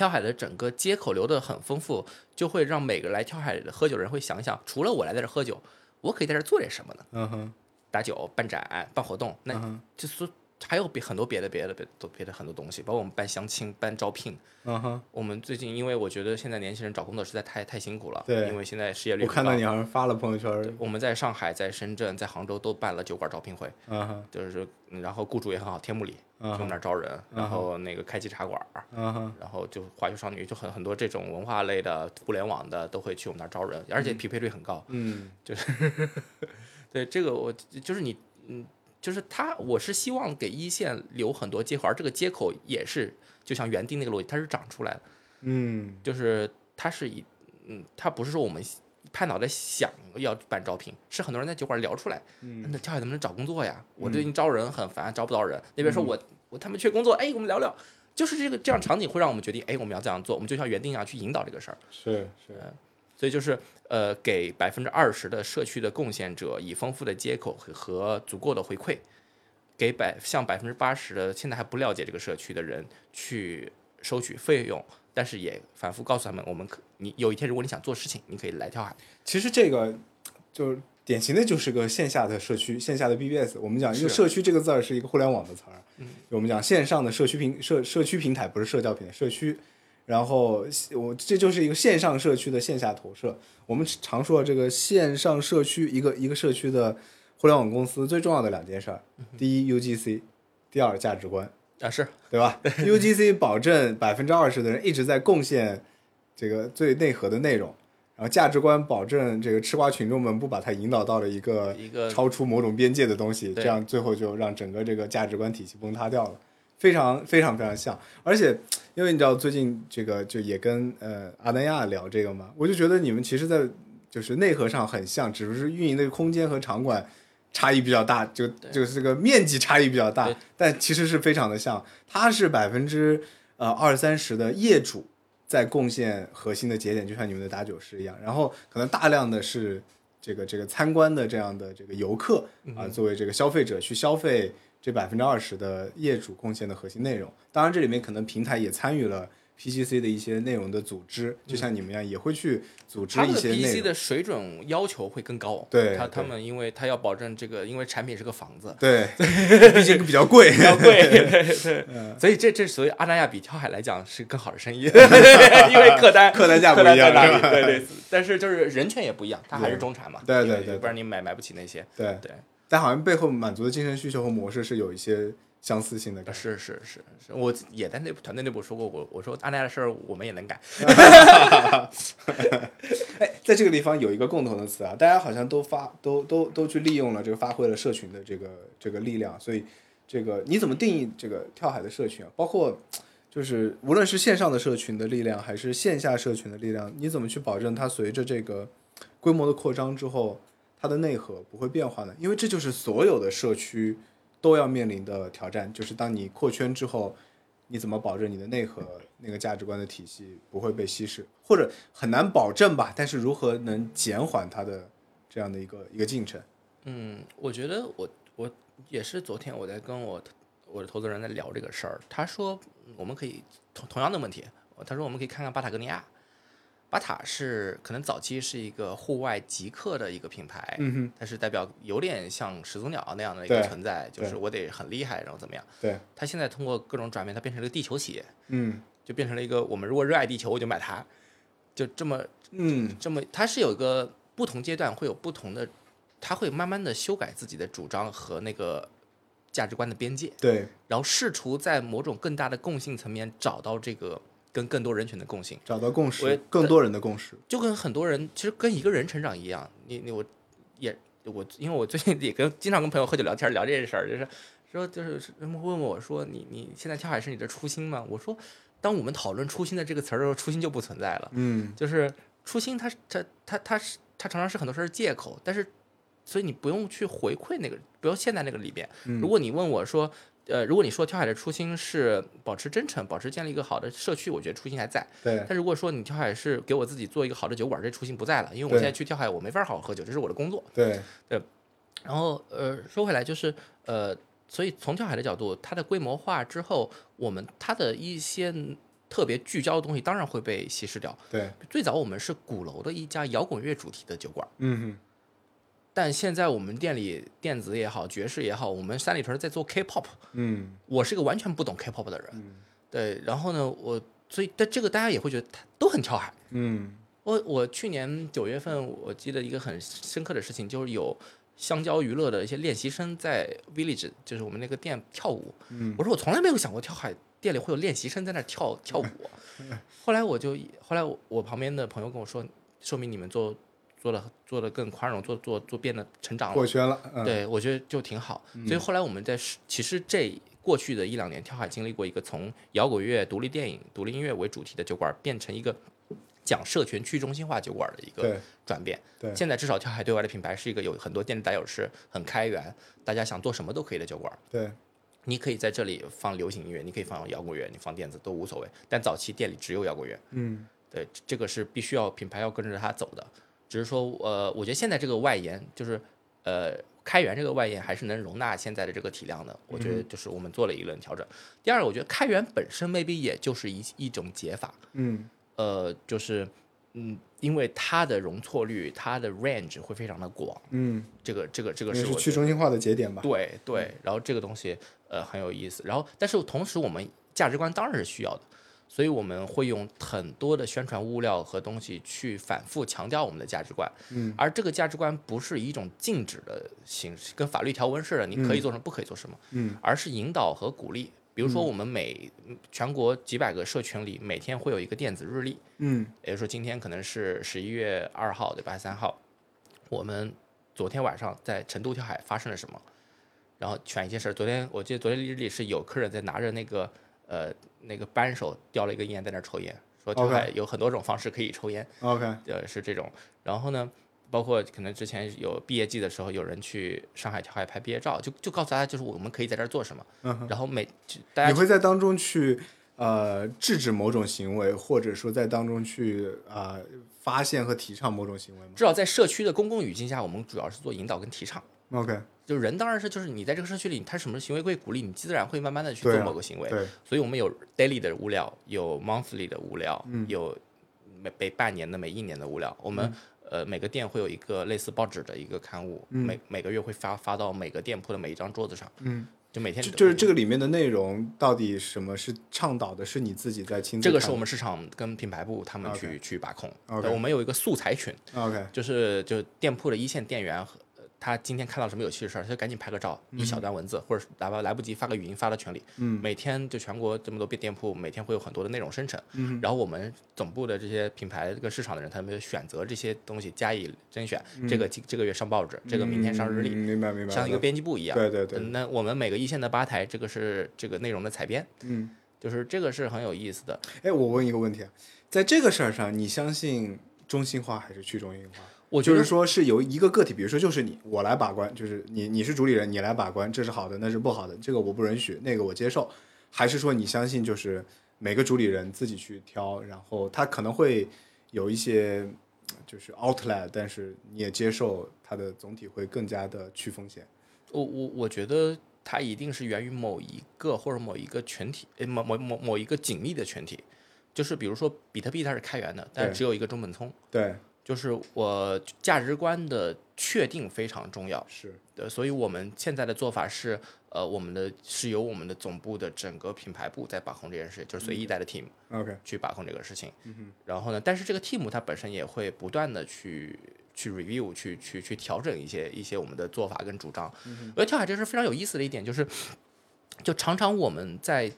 跳海的整个接口留的很丰富，就会让每个来跳海的喝酒的人会想想，除了我来在这喝酒，我可以在这做点什么呢？嗯哼打酒、办展、办活动，那就是还有别很多别的别的别的别的很多东西，包括我们办相亲、办招聘。嗯哼，我们最近因为我觉得现在年轻人找工作实在太太辛苦了，对因为现在失业率我看到你好像发了朋友圈，我们在上海、在深圳、在杭州都办了酒馆招聘会，嗯哼就是嗯然后雇主也很好，天目里就那儿招人，然后那个开机茶馆然后就华侨少女，就很很多这种文化类的、互联网的都会去我们那儿招人，而且匹配率很高。*laughs* 嗯。就是对这个我就是你嗯，就是他，我是希望给一线留很多接口，而这个接口也是就像园丁那个逻辑，它是长出来的，嗯。就是它是以嗯，它不是说我们拍脑袋想要办招聘，是很多人在酒馆聊出来，嗯那跳海能不能找工作呀？我最近招人很烦，招不到人。那边说我我他们缺工作，哎，我们聊聊。就是这个这样场景会让我们决定，哎，我们要这样做，我们就像原定一样去引导这个事儿。是是所以就是呃，给百分之二十的社区的贡献者以丰富的接口和和足够的回馈，给百向百分之八十的现在还不了解这个社区的人去收取费用，但是也反复告诉他们，我们可你有一天如果你想做事情，你可以来跳海。其实这个就是典型的就是个线下的社区，线下的 BBS。我们讲一个社区这个字儿是一个互联网的词儿，嗯，我们讲线上的社区平社社区平台不是社交平台，社区。然后我这就是一个线上社区的线下投射。我们常说这个线上社区，一个一个社区的互联网公司最重要的两件事儿，第一 UGC，第二价值观。啊，是对吧？*laughs* UGC 保证百分之二十的人一直在贡献这个最内核的内容，然后价值观保证这个吃瓜群众们不把它引导到了一个一个超出某种边界的东西，这样最后就让整个这个价值观体系崩塌掉了，非常非常非常像。而且因为你知道最近这个就也跟呃阿南亚聊这个嘛，我就觉得你们其实在就是内核上很像，只是运营的空间和场馆。差异比较大，就就是这个面积差异比较大，但其实是非常的像。它是百分之呃二三十的业主在贡献核心的节点，就像你们的打酒师一样。然后可能大量的是这个这个参观的这样的这个游客啊、作为这个消费者去消费这百分之二十的业主贡献的核心内容。当然，这里面可能平台也参与了 PGC 的一些内容的组织，就像你们一样，也会去组织一些内 PEC 容。的水准要求会更高。对他他们因为他要保证这个，因为产品是个房子，对，*laughs* 毕竟比较贵，比较贵，*laughs* 对所以这这所以阿那亚比跳海来讲是更好的生意，*laughs* 因为客单客单价不一样对对，但是就是人权也不一样，它还是中产嘛，对对对不然你买买不起那些，对对，但好像背后满足的精神需求和模式是有一些相似性的感觉。是是是是，我也在内部团队内部说过，我我说阿那亚的事儿我们也能改，*laughs* 哎，在这个地方有一个共同的词啊，大家好像都发都都都去利用了这个发挥了社群的这个这个力量，所以这个你怎么定义这个跳海的社群啊？包括就是无论是线上的社群的力量，还是线下社群的力量，你怎么去保证它随着这个规模的扩张之后，它的内核不会变化呢？因为这就是所有的社区都要面临的挑战，就是当你扩圈之后，你怎么保证你的内核那个价值观的体系不会被稀释，或者很难保证吧？但是如何能减缓它的这样的一个一个进程？嗯，我觉得我我也是昨天我在跟我我的投资人在聊这个事儿，他说我们可以同同样的问题，他说我们可以看看巴塔哥尼亚。巴塔是可能早期是一个户外极客的一个品牌，嗯哼，它是代表有点像始祖鸟那样的一个存在，就是我得很厉害，然后怎么样？对，它现在通过各种转变，它变成了一个地球企业，嗯。就变成了一个我们如果热爱地球，我就买它，就这么嗯。这么，它是有一个不同阶段会有不同的，它会慢慢的修改自己的主张和那个价值观的边界，对，然后试图在某种更大的共性层面找到这个跟更多人群的共性。找到共识，更多人的共识。就跟很多人其实跟一个人成长一样，你你我也我因为我最近也跟经常跟朋友喝酒聊天聊这件事儿，就是说就是他们会问我说你你现在跳海是你的初心吗？我说当我们讨论初心的这个词儿的时候，初心就不存在了。嗯就是初心它，它它它是它常常是很多事儿是借口，但是所以你不用去回馈那个，不要陷在那个里边。如果你问我说，呃，如果你说跳海的初心是保持真诚，保持建立一个好的社区，我觉得初心还在。对，但如果说你跳海是给我自己做一个好的酒馆，这初心不在了，因为我现在去跳海，我没法好好喝酒，这是我的工作。对，然后呃，说回来就是呃，所以从跳海的角度，它的规模化之后，我们它的一些特别聚焦的东西当然会被稀释掉。对，最早我们是鼓楼的一家摇滚乐主题的酒馆，嗯哼，但现在我们店里电子也好，爵士也好，我们三里屯在做 K-pop。嗯我是个完全不懂 K-pop 的人，嗯对，然后呢，我所以但这个大家也会觉得他都很跳海。嗯我我去年九月份，我记得一个很深刻的事情，就是有香蕉娱乐的一些练习生在 Village，就是我们那个店跳舞。嗯我说我从来没有想过跳海店里会有练习生在那跳跳舞。*laughs* 后来我就后来我我旁边的朋友跟我说，说明你们做做的做的更宽容，做做做变得成长了过。圈了。嗯，对，我觉得就挺好。所以后来我们在其实这过去的一两年，跳海经历过一个从摇滚乐、独立电影、独立音乐为主题的酒馆，变成一个讲社群去中心化酒馆的一个转变。对现在至少跳海对外的品牌是一个有很多店里打友是很开源，大家想做什么都可以的酒馆。对，你可以在这里放流行音乐，你可以放摇滚乐，你放电子都无所谓。但早期店里只有摇滚乐，嗯对，这个是必须要品牌要跟着它走的。只是说，呃，我觉得现在这个外延就是，呃，开源这个外延还是能容纳现在的这个体量的。我觉得就是我们做了一轮调整。第二，我觉得开源本身 maybe 也就是一一种解法，嗯呃，就是，嗯，因为它的容错率、它的 range 会非常的广，嗯，这个这个这个是去中心化的节点吧？对对，然后这个东西呃很有意思，然后但是同时我们价值观当然是需要的，所以我们会用很多的宣传物料和东西去反复强调我们的价值观，嗯，而这个价值观不是以一种禁止的形式，跟法律条文似的，你可以做什么，不可以做什么，嗯，而是引导和鼓励。比如说，我们每全国几百个社群里，每天会有一个电子日历，嗯也就是说今天可能是十一月二号对吧？三号，我们昨天晚上在成都跳海发生了什么，然后选一些事儿。昨天我记得昨天日历是有客人在拿着那个呃那个扳手叼了一根烟在那儿抽烟，说跳海有很多种方式可以抽烟，，OK，呃是这种。然后呢，包括可能之前有毕业季的时候，有人去上海跳海拍毕业照，就就告诉大家就是我们可以在这儿做什么，嗯然后每就大家你会在当中去呃制止某种行为，或者说在当中去啊、呃发现和提倡某种行为吗？至少在社区的公共语境下，我们主要是做引导跟提倡。？OK，就人当然是就是你在这个社区里，他什么行为会鼓励你，自然会慢慢的去做某个行为。对，所以我们有 daily 的物料，有 monthly 的物料，嗯有每每半年的、每一年的物料。我们、呃每个店会有一个类似报纸的一个刊物，嗯每每个月会发发到每个店铺的每一张桌子上，嗯，就每天就就是这个里面的内容到底什么是倡导的？是你自己在亲自这个是我们市场跟品牌部他们去去把控。OK 对我们有一个素材群，OK，就是就店铺的一线店员和呃他今天看到什么有趣的事儿，他就赶紧拍个照，一小段文字，或者是哪怕来不及发个语音发到群里。嗯每天就全国这么多店店铺，每天会有很多的内容生成。嗯然后我们总部的这些品牌跟市场的人，他们就选择这些东西加以甄选。这个这这个月上报纸，这个明天上日嗯历，明白明白，像一个编辑部一样。对对对，嗯那我们每个一线的吧台，这个是这个内容的采编，嗯，就是这个是很有意思的。哎，我问一个问题啊，在这个事儿上，你相信中心化还是去中心化？我就是说是由一个个体，比如说就是你，我来把关，就是你你是主理人，你来把关，这是好的，那是不好的，这个我不允许，那个我接受，还是说你相信就是每个主理人自己去挑，然后他可能会有一些就是 outlet，但是你也接受它的总体会更加的去风险。我我我觉得它一定是源于某一个或者某一个群体，呃，某某某某一个紧密的群体，就是比如说比特币它是开源的，但是只有一个中本聪，对，就是我价值观的确定非常重要。是，呃，所以我们现在的做法是，呃，我们的是由我们的总部的整个品牌部在把控这件事，就是随意带的 team OK，去把控这个事情。然后呢，但是这个 team 它本身也会不断的去去 review，去去去调整一些一些我们的做法跟主张。我觉得跳海这是非常有意思的一点，就是就常常我们在。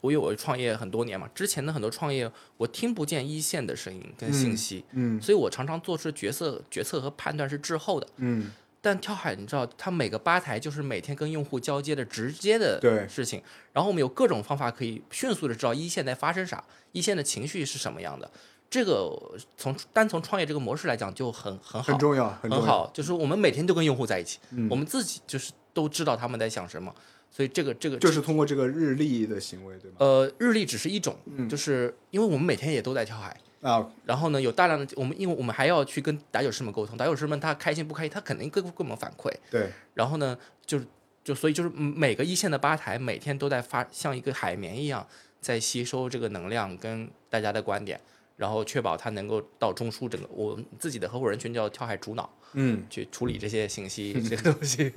我有我创业很多年嘛，之前的很多创业我听不见一线的声音跟信息，嗯所以我常常做出决策决策和判断是滞后的。嗯，但跳海，你知道，它每个吧台就是每天跟用户交接的直接的事情，然后我们有各种方法可以迅速的知道一线在发生啥，一线的情绪是什么样的。这个从单从创业这个模式来讲就很很好，很重要，很重要。很好，就是我们每天都跟用户在一起，嗯我们自己就是都知道他们在想什么，所以这个这个就是通过这个日历的行为，对吗？呃日历只是一种，嗯就是因为我们每天也都在跳海，啊，然后呢，有大量的我们，因为我们还要去跟打酒师们沟通，打酒师们他开心不开心，他肯定跟跟我们反馈。对，然后呢，就是就所以就是嗯每个一线的吧台每天都在发，像一个海绵一样在吸收这个能量跟大家的观点，然后确保它能够到中枢整个我们自己的合伙人群叫跳海主脑嗯，去处理这些信息 *laughs* 这个东西。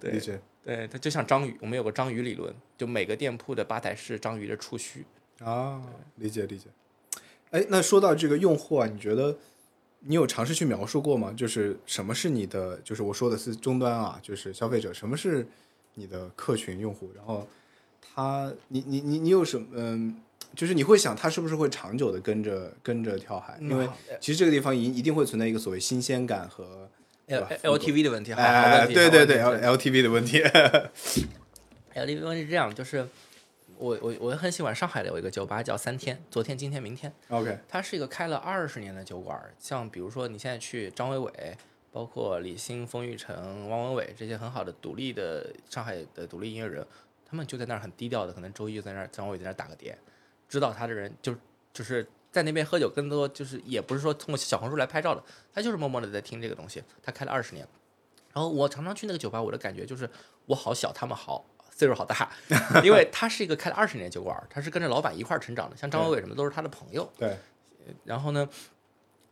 对对，它就像章鱼，我们有个章鱼理论，就每个店铺的吧台是章鱼的触须。啊，理解理解。哎，那说到这个用户啊，你觉得你有尝试去描述过吗？就是什么是你的，就是我说的是终端啊，就是消费者，什么是你的客群用户？然后他，你你你你有什么？嗯，就是你会想它是不是会长久的跟着跟着跳海？因为其实这个地方一一定会存在一个所谓新鲜感和 L L T V 的问题，哎，对对对，L L T V 的问题。*laughs* L T V 问题是这样，就是我我我很喜欢上海的有一个酒吧叫三天，昨天今天明天，OK，它是一个开了二十年的酒馆，像比如说你现在去张伟伟，包括李欣、冯玉成、汪文伟这些很好的独立的上海的独立音乐人，他们就在那儿很低调的，可能周一就在那儿张伟在那儿打个碟，知道他的人就就是在那边喝酒，更多就是也不是说通过小红书来拍照的，他就是默默的在听这个东西，他开了二十年。然后我常常去那个酒吧，我的感觉就是我好小，他们好岁数好大，*laughs* 因为他是一个开了二十年酒馆，他是跟着老板一块儿成长的，像张伟伟什么都是他的朋友。对，然后呢，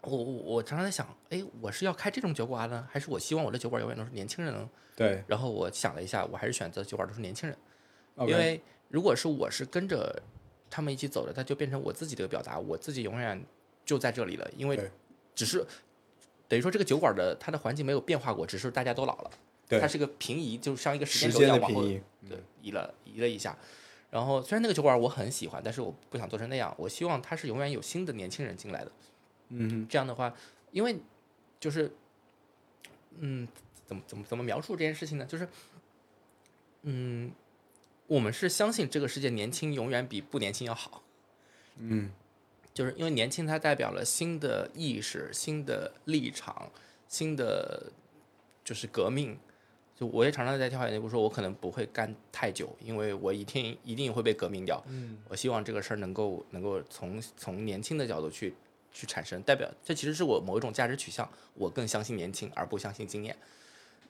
我我我常常在想，哎，我是要开这种酒馆呢，还是我希望我的酒馆永远都是年轻人呢？对然后我想了一下，我还是选择酒馆都是年轻人，因为如果是我是跟着他们一起走的，它就变成我自己的表达，我自己永远就在这里了，因为只是等于说这个酒馆的它的环境没有变化过，只是大家都老了，它是个平移，就像一个时间轴一样往后对，移了移了一下。然后虽然那个酒馆我很喜欢，但是我不想做成那样。我希望它是永远有新的年轻人进来的。嗯这样的话，因为就是，嗯，怎么怎么怎么描述这件事情呢？就是，嗯，我们是相信这个世界年轻永远比不年轻要好。嗯就是因为年轻，它代表了新的意识、新的立场、新的就是革命。就我也常常在跳海内部说，我可能不会干太久，因为我一定一定会被革命掉。嗯，我希望这个事儿能够能够从从年轻的角度去去产生，代表这其实是我某一种价值取向，我更相信年轻而不相信经验。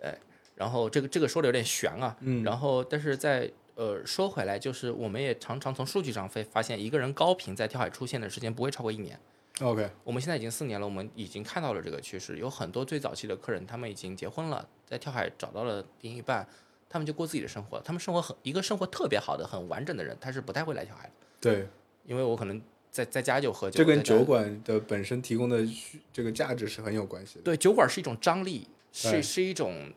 哎，然后这个这个说的有点悬啊，嗯然后但是在呃说回来，就是我们也常常从数据上会发现，一个人高频在跳海出现的时间不会超过一年。，OK，我们现在已经四年了，我们已经看到了这个趋势，有很多最早期的客人，他们已经结婚了，在跳海找到了另一半，他们就过自己的生活，他们生活很一个生活特别好的、很完整的人，他是不太会来跳海的，对，因为我可能在在家就喝酒，这跟酒馆的本身提供的这个价值是很有关系的。对酒馆是一种张力，是是一种，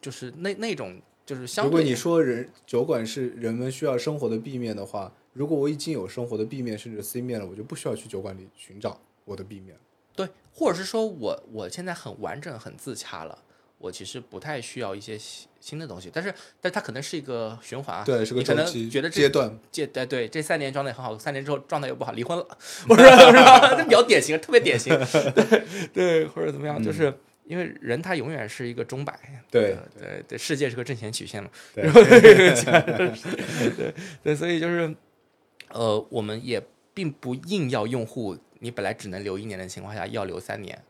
就是那那种就是相对如果你说人酒馆是人们需要生活的 B 面的话，如果我已经有生活的 B 面甚至 C 面了，我就不需要去酒馆里寻找我的 B 面。对，或者是说我我现在很完整、很自洽了，我其实不太需要一些新新的东西，但是但它可能是一个循环啊，对，是个可能周期觉得这阶段。阶对对，这三年状态很好，三年之后状态又不好，离婚了，*laughs* 我说是吧？*laughs* 这比较典型，特别典型，*laughs* 对对，或者怎么样，就是因为人他永远是一个钟摆，嗯对对对，世界是个正弦曲线嘛，对对对，所以就是呃，我们也并不硬要用户你本来只能留一年的情况下要留三年，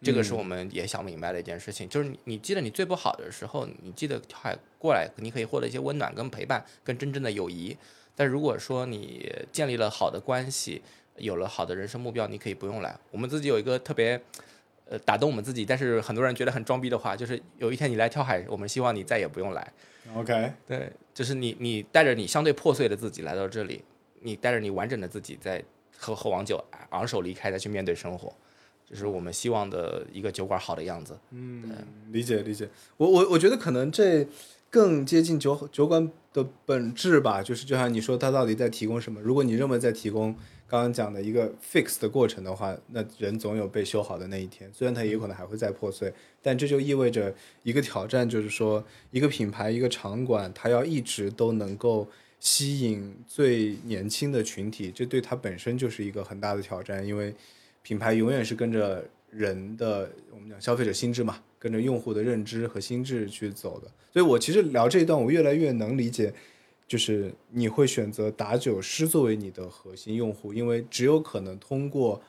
这个是我们也想明白的一件事情。就是你你记得你最不好的时候，你记得跳海过来，你可以获得一些温暖跟陪伴，跟真正的友谊。但如果说你建立了好的关系，有了好的人生目标，你可以不用来。我们自己有一个特别。呃，打动我们自己，但是很多人觉得很装逼的话，就是有一天你来跳海，我们希望你再也不用来。OK，对，就是你你带着你相对破碎的自己来到这里，你带着你完整的自己在喝喝完酒，昂首离开，再去面对生活，这是我们希望的一个酒馆好的样子。嗯，理解理解。我我我觉得可能这更接近酒酒馆的本质吧，就是就像你说，它到底在提供什么？如果你认为在提供刚刚讲的一个 fix 的过程的话，那人总有被修好的那一天。虽然它也有可能还会再破碎，但这就意味着一个挑战，就是说一个品牌、一个场馆，它要一直都能够吸引最年轻的群体，这对它本身就是一个很大的挑战，因为品牌永远是跟着人的我们讲消费者心智嘛，跟着用户的认知和心智去走的。所以我其实聊这一段，我越来越能理解。就是你会选择打酒师作为你的核心用户，因为只有可能通过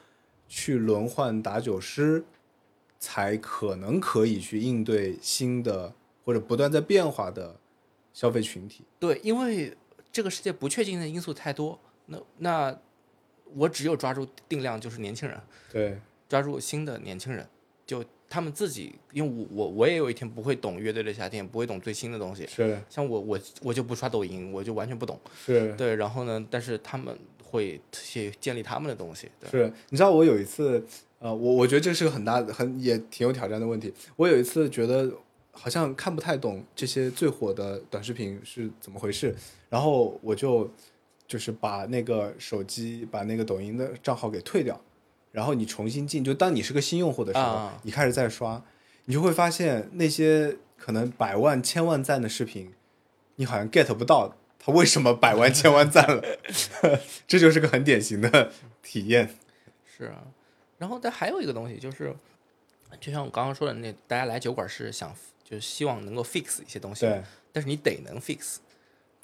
去轮换打酒师，才可能可以去应对新的或者不断在变化的消费群体。对，因为这个世界不确定的因素太多，那那我只有抓住定量，就是年轻人，对，抓住新的年轻人，就他们自己，因为我我我也有一天不会懂乐队的夏天，不会懂最新的东西。是像我我我就不刷抖音，我就完全不懂。是对，然后呢，但是他们会去建立他们的东西。对，是，你知道我有一次，呃，我我觉得这是个很大的、很也挺有挑战的问题。我有一次觉得好像看不太懂这些最火的短视频是怎么回事，然后我就就是把那个手机、把那个抖音的账号给退掉，然后你重新进，就当你是个新用户的时候，啊你开始再刷，你就会发现那些可能百万、千万赞的视频，你好像 get 不到它为什么百万、千万赞了，*laughs* 这就是个很典型的体验。是啊。然后但还有一个东西就是，就像我刚刚说的那，大家来酒馆是想就是希望能够 fix 一些东西，对但是你得能 fix。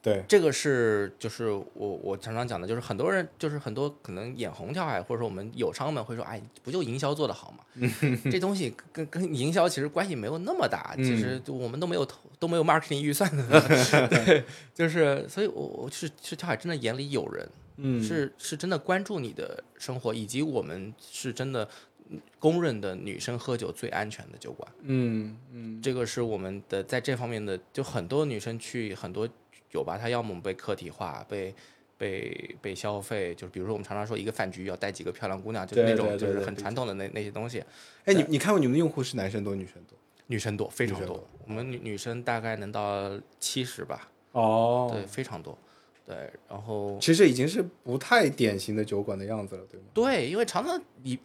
对，这个是就是我我常常讲的，就是很多人就是很多可能眼红跳海，或者说我们友商们会说，哎，不就营销做得好吗？*laughs* 这东西跟跟营销其实关系没有那么大，其实我们都没有投都没有 marketing 预算的，*laughs* 对，就是所以我我是是跳海真的眼里有人，嗯，是是真的关注你的生活，以及我们是真的公认的女生喝酒最安全的酒馆。嗯嗯这个是我们的在这方面的，就很多女生去很多酒吧，它要么被客体化，被被被消费，就是比如说我们常常说一个饭局要带几个漂亮姑娘，就是那种就是很传统的那那些东西，哎，你你看过你们的用户是男生多女生多？女生多，非常多多，我们女女生大概能到七十吧，哦对，，非常多，对，然后其实已经是不太典型的酒馆的样子了，对吗？对，因为常常你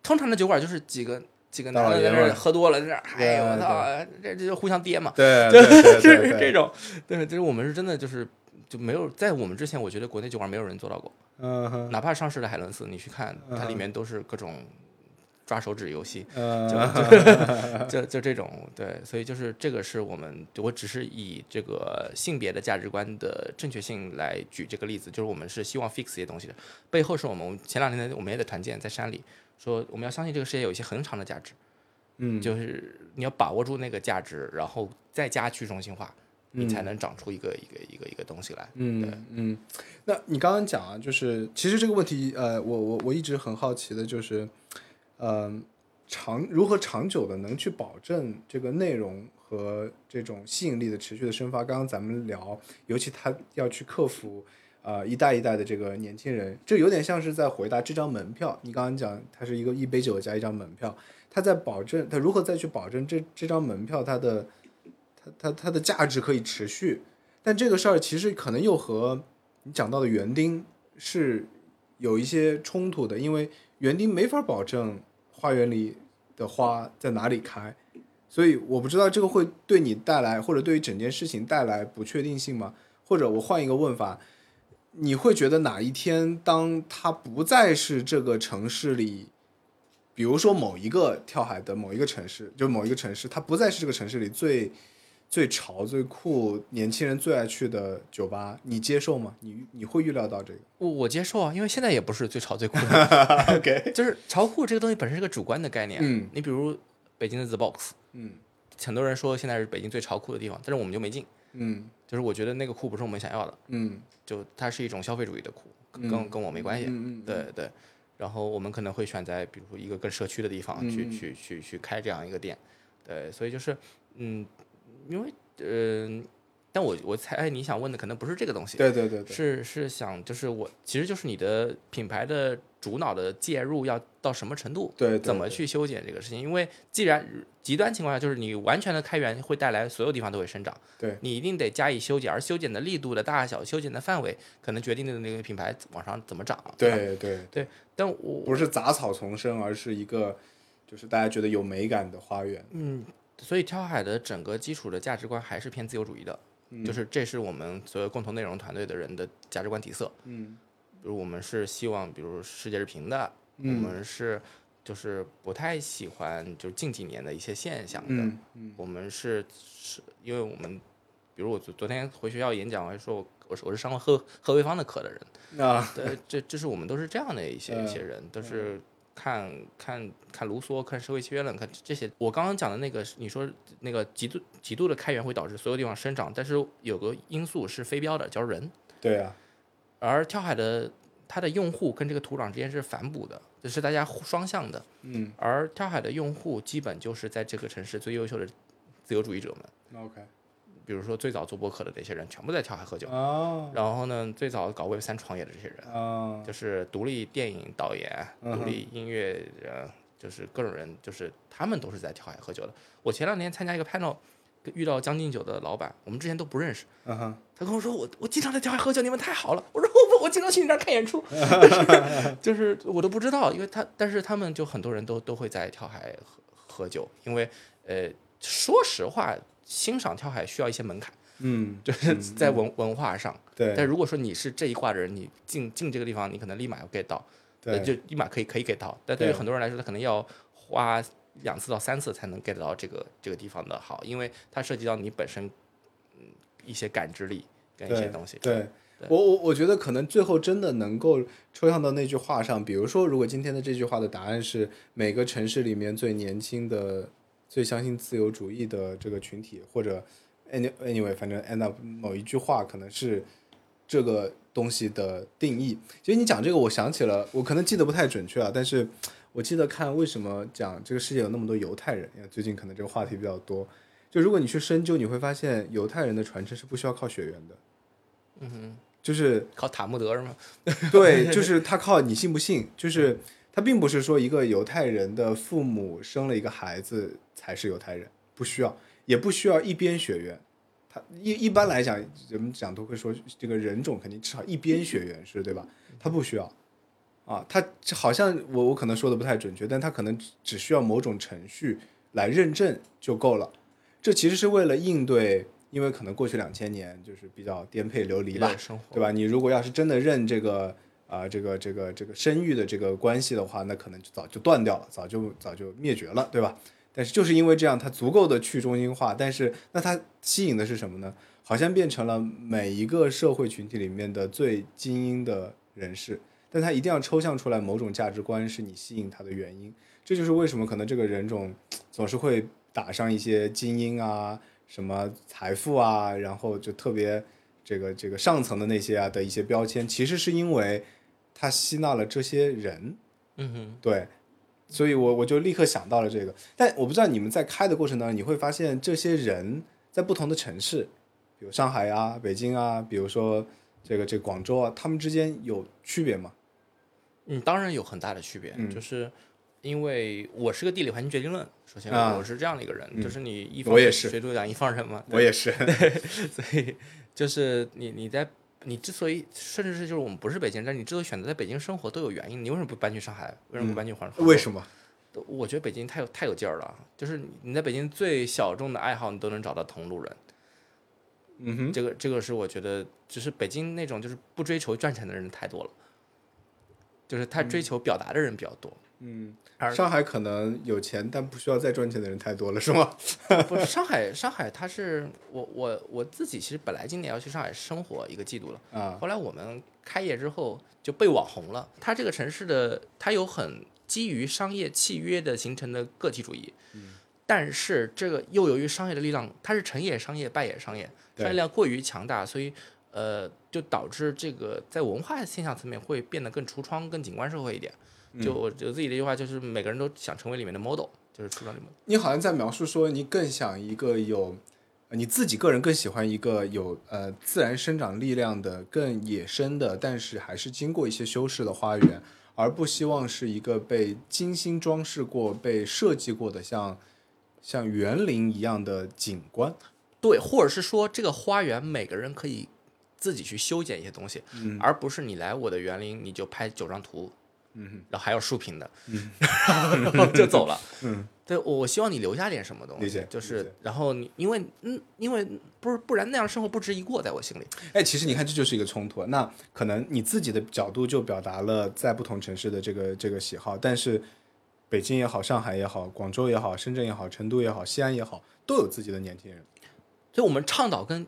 通常的酒馆就是几个几个大男的在那喝多了，在那儿，哎呦我操，这这就互相跌嘛，*laughs* 对就是这种，对，就是我们是真的就是就没有在我们之前，我觉得国内酒馆没有人做到过，嗯哼，哪怕上市的海伦斯，你去看它里面都是各种抓手指游戏，*laughs* 就，就就这种，对，所以就是这个是我们，我只是以这个性别的价值观的正确性来举这个例子，就是我们是希望 fix 一些东西的，背后是我们前两天我们也在团建在山里说，我们要相信这个世界有一些恒长的价值，嗯，就是你要把握住那个价值，然后再加去中心化，你才能长出一个一个一个一个东西来。嗯嗯，那你刚刚讲啊，就是其实这个问题，呃，我我我一直很好奇的就是，呃、长如何长久的能去保证这个内容和这种吸引力的持续的生发？刚刚咱们聊，尤其他要去克服。呃，一代一代的这个年轻人，这有点像是在回答这张门票。你刚刚讲，它是一个一杯酒加一张门票，他在保证他如何再去保证这这张门票它的它它它的价值可以持续，但这个事儿其实可能又和你讲到的园丁是有一些冲突的，因为园丁没法保证花园里的花在哪里开，所以我不知道这个会对你带来或者对于整件事情带来不确定性吗？或者我换一个问法，你会觉得哪一天当他不再是这个城市里，比如说某一个跳海的某一个城市，就某一个城市，它不再是这个城市里最最潮、最酷、年轻人最爱去的酒吧，你接受吗？你你会预料到这个我我接受啊，因为现在也不是最潮最酷的？*laughs* OK，就是潮酷这个东西本身是个主观的概念。嗯你比如北京的 The Box，嗯很多人说现在是北京最潮酷的地方，但是我们就没进。嗯。就是我觉得那个酷不是我们想要的，嗯。就它是一种消费主义的酷，跟、嗯。跟我没关系。嗯嗯，对对，然后我们可能会选在比如说一个更社区的地方去、去去去开这样一个店，对，所以就是嗯，因为嗯、但我我猜你想问的可能不是这个东西，对对对对，是是想就是我其实就是你的品牌的主脑的介入要到什么程度，对对怎么去修剪这个事情？因为既然极端情况下就是你完全的开源会带来所有地方都会生长，对你一定得加以修剪，而修剪的力度的大小、修剪的范围，可能决定的那个品牌往上怎么涨。对，对对，但我不是杂草丛生，而是一个就是大家觉得有美感的花园。嗯，所以跳海的整个基础的价值观还是偏自由主义的，嗯。就是这是我们所有共同内容团队的人的价值观底色。嗯。比如我们是希望，比如世界是平的，我嗯们是就是不太喜欢就是近几年的一些现象的，嗯。嗯。我们是是因为我们，比如我昨昨天回学校演讲，我还说我我是我是上了贺贺卫方的课的人，啊。对，这这是我们都是这样的一些一些人，都是看看看卢梭，看社会契约论，看这些。我刚刚讲的那个，你说那个极度极度的开源会导致所有地方生长，但是有个因素是非标的，叫人。对啊，而跳海的它的用户跟这个土壤之间是反哺的，就是大家互双向的。嗯而跳海的用户基本就是在这个城市最优秀的自由主义者们，，OK，比如说最早做播客的那些人，全部在跳海喝酒。哦然后呢，最早搞 Web 三创业的这些人，啊就是独立电影导演、嗯独立音乐人，就是各种人，就是他们都是在跳海喝酒的。我前两天参加一个 panel，遇到将进酒的老板，我们之前都不认识。嗯哼，他跟我说我我经常在跳海喝酒，你们太好了。我说我不，我经常去你那儿看演出，*laughs* 就是就是我都不知道，因为他但是他们就很多人都都会在跳海喝喝酒，因为呃说实话，欣赏跳海需要一些门槛，嗯，就是在文文化上。对但如果说你是这一挂的人，你进进这个地方，你可能立马要 get 到，呃对就立马可以可以 get 到。但对于很多人来说，他可能要花两次到三次才能 get 到这个这个地方的好，因为它涉及到你本身嗯一些感知力跟一些东西。对。我我我觉得可能最后真的能够抽象到那句话上，比如说，如果今天的这句话的答案是每个城市里面最年轻的、最相信自由主义的这个群体，或者 any anyway，反正 end up 某一句话可能是这个东西的定义。其实你讲这个，我想起了，我可能记得不太准确啊，但是我记得看为什么讲这个世界有那么多犹太人，因为最近可能这个话题比较多。就如果你去深究，你会发现犹太人的传承是不需要靠血缘的。嗯哼，就是靠塔木德是吗？对，*laughs* 就是他靠你信不信，就是他并不是说一个犹太人的父母生了一个孩子才是犹太人，不需要，也不需要一边血缘。他一一般来讲，人们讲都会说这个人种肯定至少一边血缘是对吧？他不需要啊，他好像我我可能说的不太准确，但他可能只只需要某种程序来认证就够了。这其实是为了应对，因为可能过去两千年就是比较颠沛流离吧，对吧？你如果要是真的认这个啊、这个这个这个生育的这个关系的话，那可能就早就断掉了，早就早就灭绝了，对吧？但是就是因为这样，它足够的去中心化，但是那它吸引的是什么呢？好像变成了每一个社会群体里面的最精英的人士，但它一定要抽象出来某种价值观是你吸引他的原因。这就是为什么可能这个人种总是会打上一些精英啊、什么财富啊，然后就特别这个这个上层的那些啊的一些标签，其实是因为他吸纳了这些人，嗯哼，对，所以我我就立刻想到了这个。但我不知道你们在开的过程当中，你会发现这些人在不同的城市，比如上海啊、北京啊，比如说这个这个广州啊，他们之间有区别吗？嗯，当然有很大的区别，嗯就是因为我是个地理环境决定论，首先啊我是这样的一个人，嗯就是你一方我也是水土养一方人嘛，我也是，*laughs* 所以就是你你在你之所以甚至是就是我们不是北京人，但是你之所以选择在北京生活都有原因。你为什么不搬去上海？为什么不搬去黄？为什么？么？我觉得北京太有太有劲儿了，就是你你在北京最小众的爱好，你都能找到同路人。嗯哼，这个这个是我觉得，就是北京那种就是不追求赚钱的人太多了。就是他追求表达的人比较多。嗯，而上海可能有钱但不需要再赚钱的人太多了，是吗？不是上海，上海它是我我我自己其实本来今年要去上海生活一个季度了，啊，后来我们开业之后就被网红了。它这个城市的它有很基于商业契约的形成的个体主义，嗯但是这个又由于商业的力量，它是成也商业，败也商业，对商业力量过于强大，所以呃就导致这个在文化现象层面会变得更橱窗、更景观社会一点。就我我自己的一句话就是，每个人都想成为里面的 model，就是橱窗里面。你好像在描述说你更想一个有，呃你自己个人更喜欢一个有呃自然生长力量的、更野生的，但是还是经过一些修饰的花园，而不希望是一个被精心装饰过、被设计过的像像园林一样的景观。对，或者是说这个花园每个人可以自己去修剪一些东西，嗯而不是你来我的园林你就拍九张图，嗯然后还有竖屏的，嗯然后就走了。嗯，对，我希望你留下点什么东西，就是然后你因为嗯，因为不是不然那样的生活不值一过，在我心里。哎，其实你看，这就是一个冲突。那可能你自己的角度就表达了在不同城市的这个这个喜好，但是北京也好，上海也好，广州也好，深圳也好，成都也好，西安也好，都有自己的年轻人。所以我们倡导跟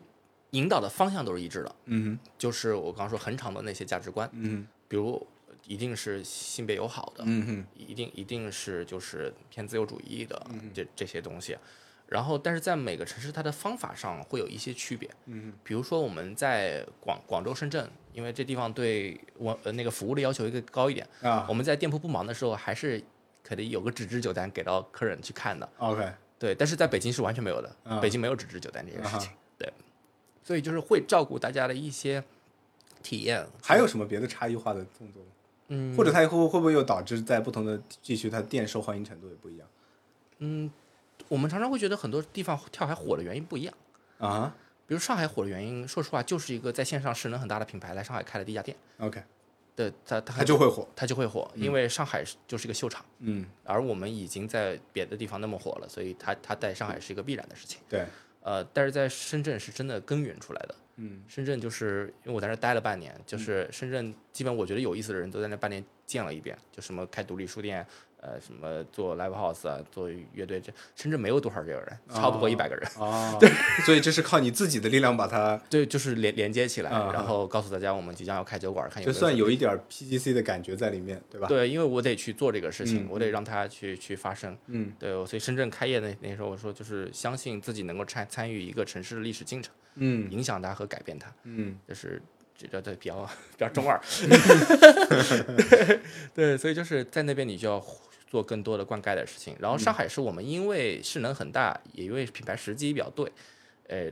引导的方向都是一致的，嗯就是我刚刚说恒常的那些价值观，哼，嗯比如一定是性别友好的，嗯哼，一定一定是就是偏自由主义的嗯这这些东西，然后但是在每个城市它的方法上会有一些区别，嗯比如说我们在广广州、深圳，因为这地方对我呃那个服务的要求一个高一点，啊。我们在店铺不忙的时候还是可能有个纸质酒单给到客人去看的，，OK，对，但是在北京是完全没有的，啊。北京没有纸质酒单这件事啊情，对，所以就是会照顾大家的一些体验，还有什么别的差异化的动作吗？嗯或者它会会不会又导致在不同的地区，它店受欢迎程度也不一样嗯，我们常常会觉得很多地方跳海火的原因不一样。啊比如上海火的原因，说实话，就是一个在线上势能很大的品牌来上海开了第一家店，？OK，对，它它它就会火。它就会火，因为上海就是一个秀场，嗯，而我们已经在别的地方那么火了，所以它它在上海是一个必然的事情。对，呃，但是在深圳是真的根源出来的。嗯深圳就是因为我在那待了半年，就是深圳基本我觉得有意思的人都在那半年见了一遍，就什么开独立书店，呃，什么做 live house 啊，做乐队，这深圳没有多少这个人，超不过一百个人。哦，*laughs* 对，所以这是靠你自己的力量把它，对，就是连连接起来，啊然后告诉大家我们即将要开酒馆，看有就算有一点 PGC 的感觉在里面，对吧？对，因为我得去做这个事情，嗯我得让它去去发生。嗯对，所以深圳开业那那时候我说，就是相信自己能够参参与一个城市的历史进程，嗯影响它和改变它，嗯就是这这对比较比较中二。*laughs* 对，所以就是在那边你就要做更多的灌溉的事情。然后上海是我们因为势能很大，也因为品牌时机比较对，呃，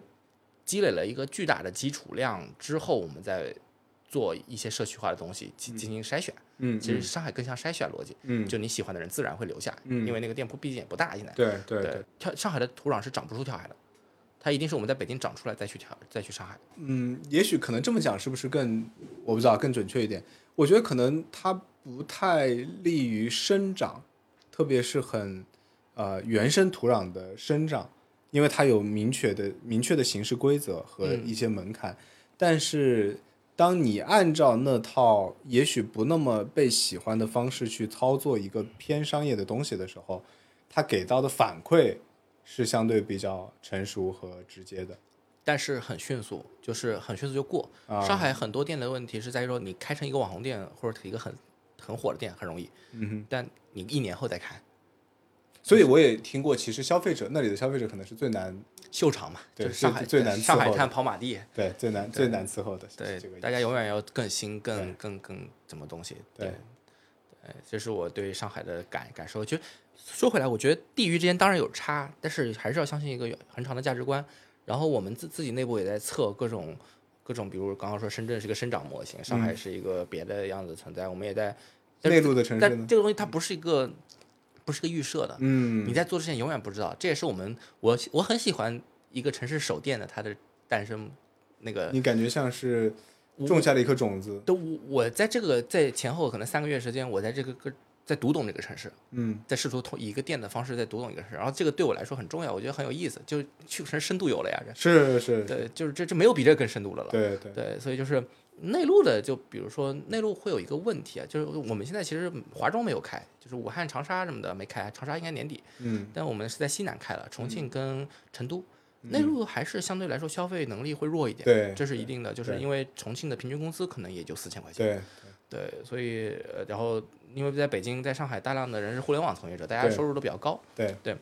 积累了一个巨大的基础量之后，我们再做一些社区化的东西进进行筛选。嗯，其实上海更像筛选逻辑，嗯，就你喜欢的人自然会留下，嗯因为那个店铺毕竟也不大，现在。对对对，跳上海的土壤是长不出跳海的，它一定是我们在北京长出来再去跳再去上海。嗯，也许可能这么讲是不是更我不知道更准确一点？我觉得可能它不太利于生长，特别是很呃原生土壤的生长，因为它有明确的明确的形式规则和嗯一些门槛。但是当你按照那套也许不那么被喜欢的方式去操作一个偏商业的东西的时候，它给到的反馈是相对比较成熟和直接的。但是很迅速，就是很迅速就过。啊上海很多店的问题是在于说，你开成一个网红店或者一个很很火的店很容易，嗯哼。但你一年后再开所以我也听过，其实消费者那里的消费者可能是最难，秀场嘛，对就是上海最最难上海滩跑马地，对最难最难伺候的，对大家永远要更新、更更更什么东西，对对，对，这是我对上海的感感受。就说回来，我觉得地域之间当然有差，但是还是要相信一个很长的价值观。然后我们自自己内部也在测各种各种，比如刚刚说深圳是一个生长模型，上海是一个别的样子存在，我们也在。但内陆的城市，但这个东西它不是一个不是个预设的，嗯你在做之前永远不知道。这也是我们我我很喜欢一个城市首店的它的诞生，那个你感觉像是种下了一颗种子，都我我在这个在前后可能三个月时间，我在这个个在读懂这个城市，嗯。在试图通以一个店的方式在读懂一个城市，然后这个对我来说很重要，我觉得很有意思，就去个城深度游了呀，这。是是，对，就是这这没有比这更深度的了。对对，对，所以就是内陆的，就比如说内陆会有一个问题啊，就是我们现在其实华中没有开，就是武汉、长沙什么的没开，长沙应该年底，嗯。但我们是在西南开了，重庆跟成都。内陆还是相对来说消费能力会弱一点，对这是一定的，就是因为重庆的平均工资可能也就四千块钱，对。对，所以呃然后因为在北京、在上海，大量的人是互联网从业者，大家收入都比较高，对。对。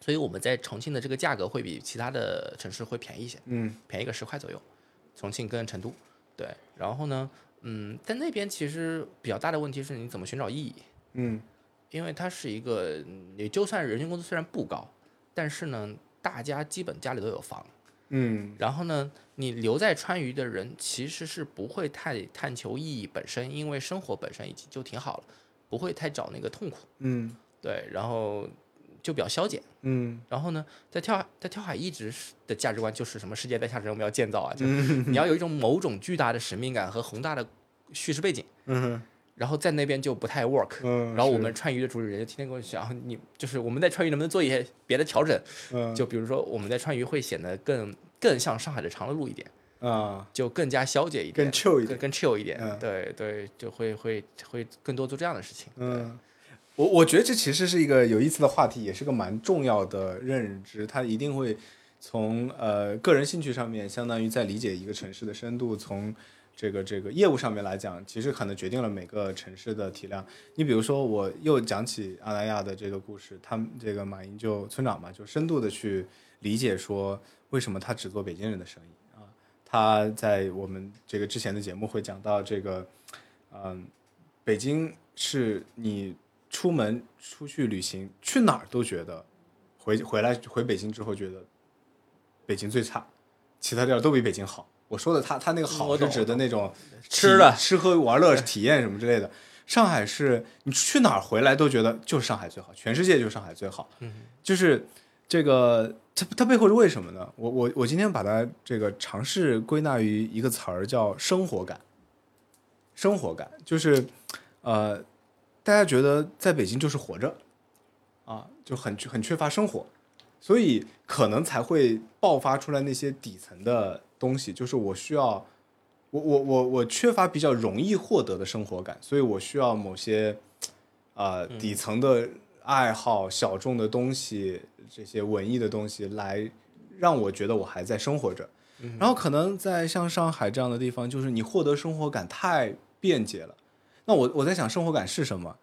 所以我们在重庆的这个价格会比其他的城市会便宜一些，嗯。便宜个十块左右。重庆跟成都，对，然后呢，嗯，在那边其实比较大的问题是你怎么寻找意义，嗯。因为它是一个，你就算人均工资虽然不高，但是呢，大家基本家里都有房，嗯。然后呢，你留在川渝的人其实是不会太探求意义本身，因为生活本身已经就挺好了，不会太找那个痛苦，嗯对，然后就比较消减。嗯然后呢，在跳在跳海一直是的价值观就是什么世界在下沉，我们要建造啊，就嗯你要有一种某种巨大的使命感和宏大的叙事背景，嗯然后在那边就不太 work。嗯，然后我们川渝的主理人就天天跟我讲，你就是我们在川渝能不能做一些别的调整？嗯就比如说我们在川渝会显得更更像上海的长乐路一点，啊就更加消解一点，更 chill 一点，更更 chill 一点。嗯对对，就会会会更多做这样的事情。嗯。我我觉得这其实是一个有意思的话题，也是个蛮重要的认知。它一定会从呃个人兴趣上面，相当于在理解一个城市的深度；从这个这个业务上面来讲，其实可能决定了每个城市的体量。你比如说，我又讲起阿那亚的这个故事，他们这个马英就村长嘛，就深度的去理解说为什么他只做北京人的生意啊。他在我们这个之前的节目会讲到这个，嗯，北京是你出门出去旅行，去哪儿都觉得回回来回北京之后觉得北京最差，其他地儿都比北京好。我说的他他那个好是指的那种吃的吃喝玩乐体验什么之类的。*laughs* 上海是你去哪儿回来都觉得就是上海最好，全世界就是上海最好。嗯，就是这个它它背后是为什么呢？我我我今天把它这个尝试归纳于一个词儿叫生活感。生活感就是呃，大家觉得在北京就是活着啊，就很很缺乏生活，所以可能才会爆发出来那些底层的东西，就是我需要。我我我我缺乏比较容易获得的生活感，所以我需要某些呃底层的爱好、小众的东西，这些文艺的东西来让我觉得我还在生活着。然后可能在像上海这样的地方，就是你获得生活感太便捷了。那我我在想，生活感是什么？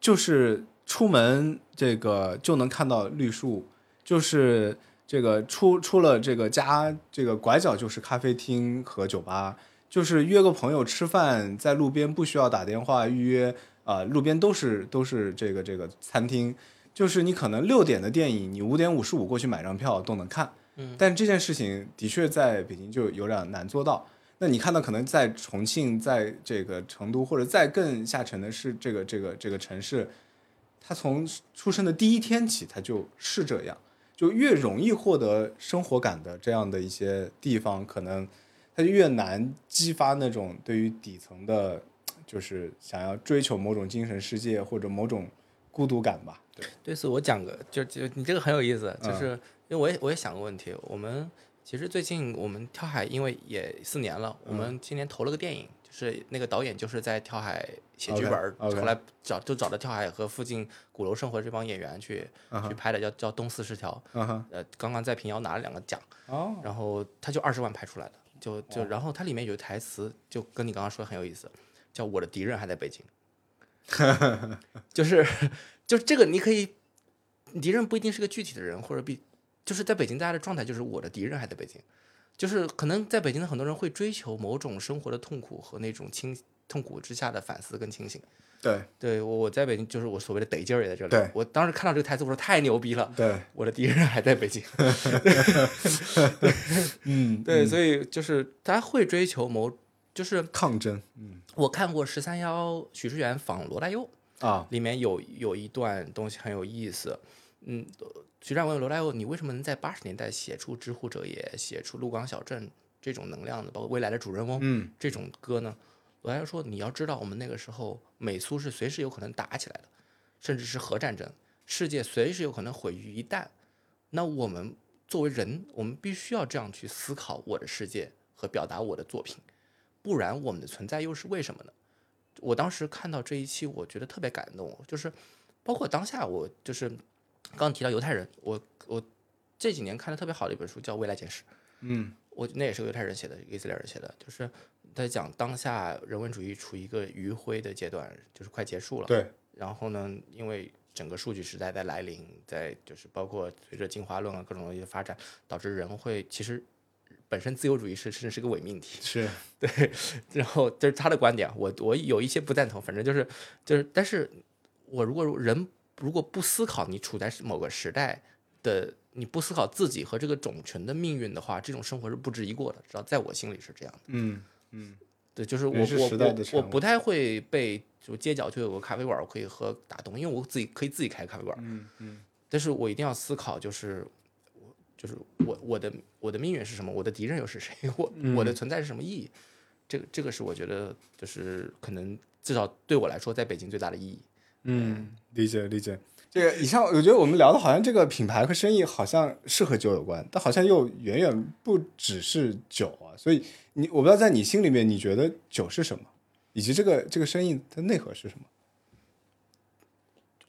就是出门这个就能看到绿树，就是这个出出了这个家，这个拐角就是咖啡厅和酒吧，就是约个朋友吃饭，在路边不需要打电话预约，啊、路边都是都是这个这个餐厅，就是你可能六点的电影，你五点五十五过去买张票都能看。嗯，但这件事情的确在北京就有点难做到。那你看到可能在重庆，在这个成都或者再更下沉的是这个这个这个城市，他从出生的第一天起，他就是这样。就越容易获得生活感的这样的一些地方，可能它就越难激发那种对于底层的，就是想要追求某种精神世界或者某种孤独感吧。对，对，此我讲个，就就你这个很有意思，就嗯。是因为我也我也想个问题，我们其实最近我们跳海，因为也四年了，我嗯。们今年投了个电影，就是那个导演就是在跳海写剧本后来找就找的跳海和附近鼓楼生活这帮演员去去拍的，叫叫《东四十条》，呃，刚刚在平遥拿了两个奖，哦，然后他就二十万拍出来的，就就然后它里面有台词，就跟你刚刚说的很有意思，叫我的敌人还在北京，*laughs* 就是 *laughs* 就是这个你可以，敌人不一定是个具体的人，或者比就是在北京大家的状态就是我的敌人还在北京，就是可能在北京的很多人会追求某种生活的痛苦和那种清痛苦之下的反思跟清醒。对对我我在北京就是我所谓的得劲儿也在这里。对我当时看到这个台词，我说太牛逼了，对，我的敌人还在北京。*laughs* 嗯，对，所以就是他会追求某，就是抗争，嗯我看过十三幺许知远访罗大佑，啊，里面有有一段东西很有意思。嗯，许知远问罗大佑，你为什么能在八十年代写出《知乎者也》、写出《鹿港小镇》这种能量的，包括未来的主人翁嗯这种歌呢？罗大佑说，你要知道，我们那个时候美苏是随时有可能打起来的，甚至是核战争，世界随时有可能毁于一旦。那我们作为人，我们必须要这样去思考我的世界和表达我的作品。不然我们的存在又是为什么呢？我当时看到这一期，我觉得特别感动，就是包括当下我就是刚刚提到犹太人，我我这几年看的特别好的一本书叫《未来简史》，嗯我那也是个犹太人写的，以色列人写的，就是在讲当下人文主义处于一个余晖的阶段，就是快结束了。对，然后呢，因为整个数据时代在来临，在就是包括随着进化论啊各种东西的发展，导致人会其实本身自由主义是甚至是个伪命题。是 *laughs* 对，然后这是他的观点，我我有一些不赞同，反正就是就是，但是我如果人如果不思考你处在某个时代的，你不思考自己和这个种群的命运的话，这种生活是不值一过的，至少在我心里是这样的。嗯嗯对，就是我是我我我不太会被就街角就有个咖啡馆我可以喝打动，因为我自己可以自己开咖啡馆，嗯嗯但是我一定要思考，就是我就是我我的我的命运是什么，我的敌人又是谁，*laughs* 我我的存在是什么意义？这个这个是我觉得就是可能至少对我来说，在北京最大的意义。嗯，理解理解。这个 *laughs* 以上，我觉得我们聊的好像这个品牌和生意好像是和酒有关，但好像又远远不只是酒啊。所以你我不知道在你心里面，你觉得酒是什么，以及这个这个生意的内核是什么？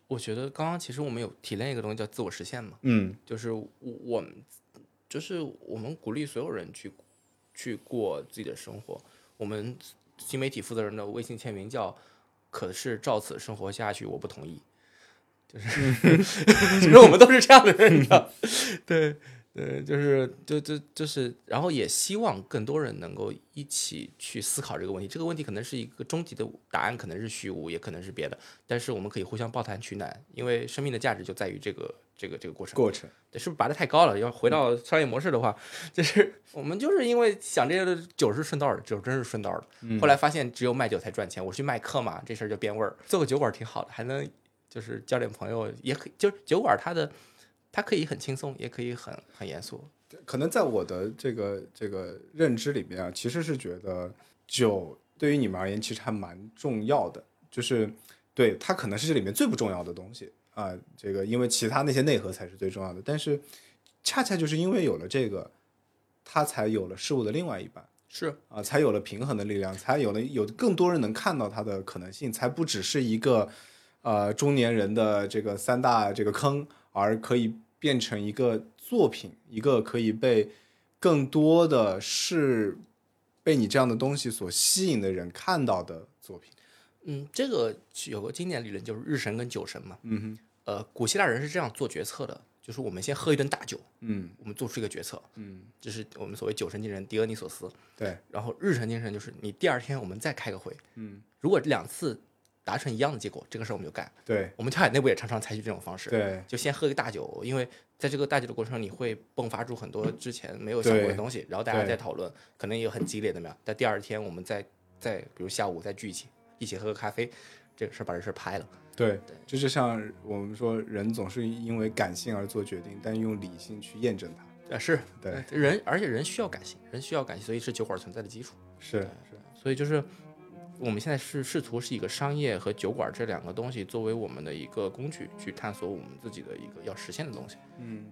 我觉得刚刚其实我们有提炼一个东西叫自我实现嘛，嗯就是我我们就是我们鼓励所有人去去过自己的生活。我们新媒体负责人的微信签名叫“可是照此生活下去，我不同意”，就是 *laughs* *laughs* 其实我们都是这样的人，你知道？*laughs* 对对，就是就就就是，然后也希望更多人能够一起去思考这个问题。这个问题可能是一个终极的答案，可能是虚无，也可能是别的，但是我们可以互相抱团取暖，因为生命的价值就在于这个这个这个过程。过程。对，是不是拔得太高了？要回到商业模式的话，就是我们就是因为想这些的酒是顺道的，酒真是顺道的。后来发现只有卖酒才赚钱，我去卖课嘛，这事儿就变味儿。做个酒馆挺好的，还能就是交点朋友，也可以就是酒馆它的它可以很轻松，也可以很很严肃。可能在我的这个这个认知里面啊，其实是觉得酒对于你们而言其实还蛮重要的，就是对它可能是这里面最不重要的东西啊。这个因为其他那些内核才是最重要的，但是恰恰就是因为有了这个，它才有了事物的另外一半是，啊，才有了平衡的力量，才有了有更多人能看到它的可能性，才不只是一个呃中年人的这个三大这个坑，而可以变成一个作品，一个可以被更多的是被你这样的东西所吸引的人看到的作品。嗯，这个有个经典理论就是日神跟酒神嘛。嗯哼，呃，古希腊人是这样做决策的，就是我们先喝一顿大酒，嗯我们做出一个决策，嗯，这是我们所谓酒神精神狄俄尼索斯。对，然后日神精神就是你第二天我们再开个会，嗯如果两次达成一样的结果，这个事儿我们就干。对我们跳海内部也常常采取这种方式，对就先喝一个大酒，因为在这个大酒的过程中，你会迸发出很多之前没有想过的东西，然后大家对再讨论，可能也有很激烈的嘛。但第二天我们再再比如下午再聚一起，一起喝个咖啡，这个事儿把这事儿拍了。对，这就像我们说，人总是因为感性而做决定，但用理性去验证它。啊，是对，人，而且人需要感性，人需要感性，所以是酒馆存在的基础。是是，所以就是我们现在是试图是一个商业和酒馆这两个东西作为我们的一个工具，去探索我们自己的一个要实现的东西。嗯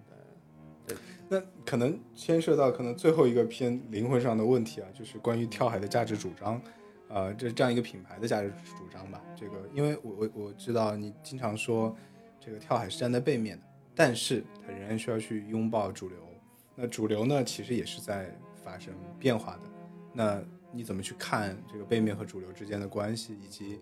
对。那可能牵涉到可能最后一个偏灵魂上的问题啊，就是关于跳海的价值主张，呃，这这样一个品牌的价值主张吧。这个，因为我我我知道你经常说，这个跳海是站在背面的，但是它仍然需要去拥抱主流。那主流呢，其实也是在发生变化的。那你怎么去看这个背面和主流之间的关系，以及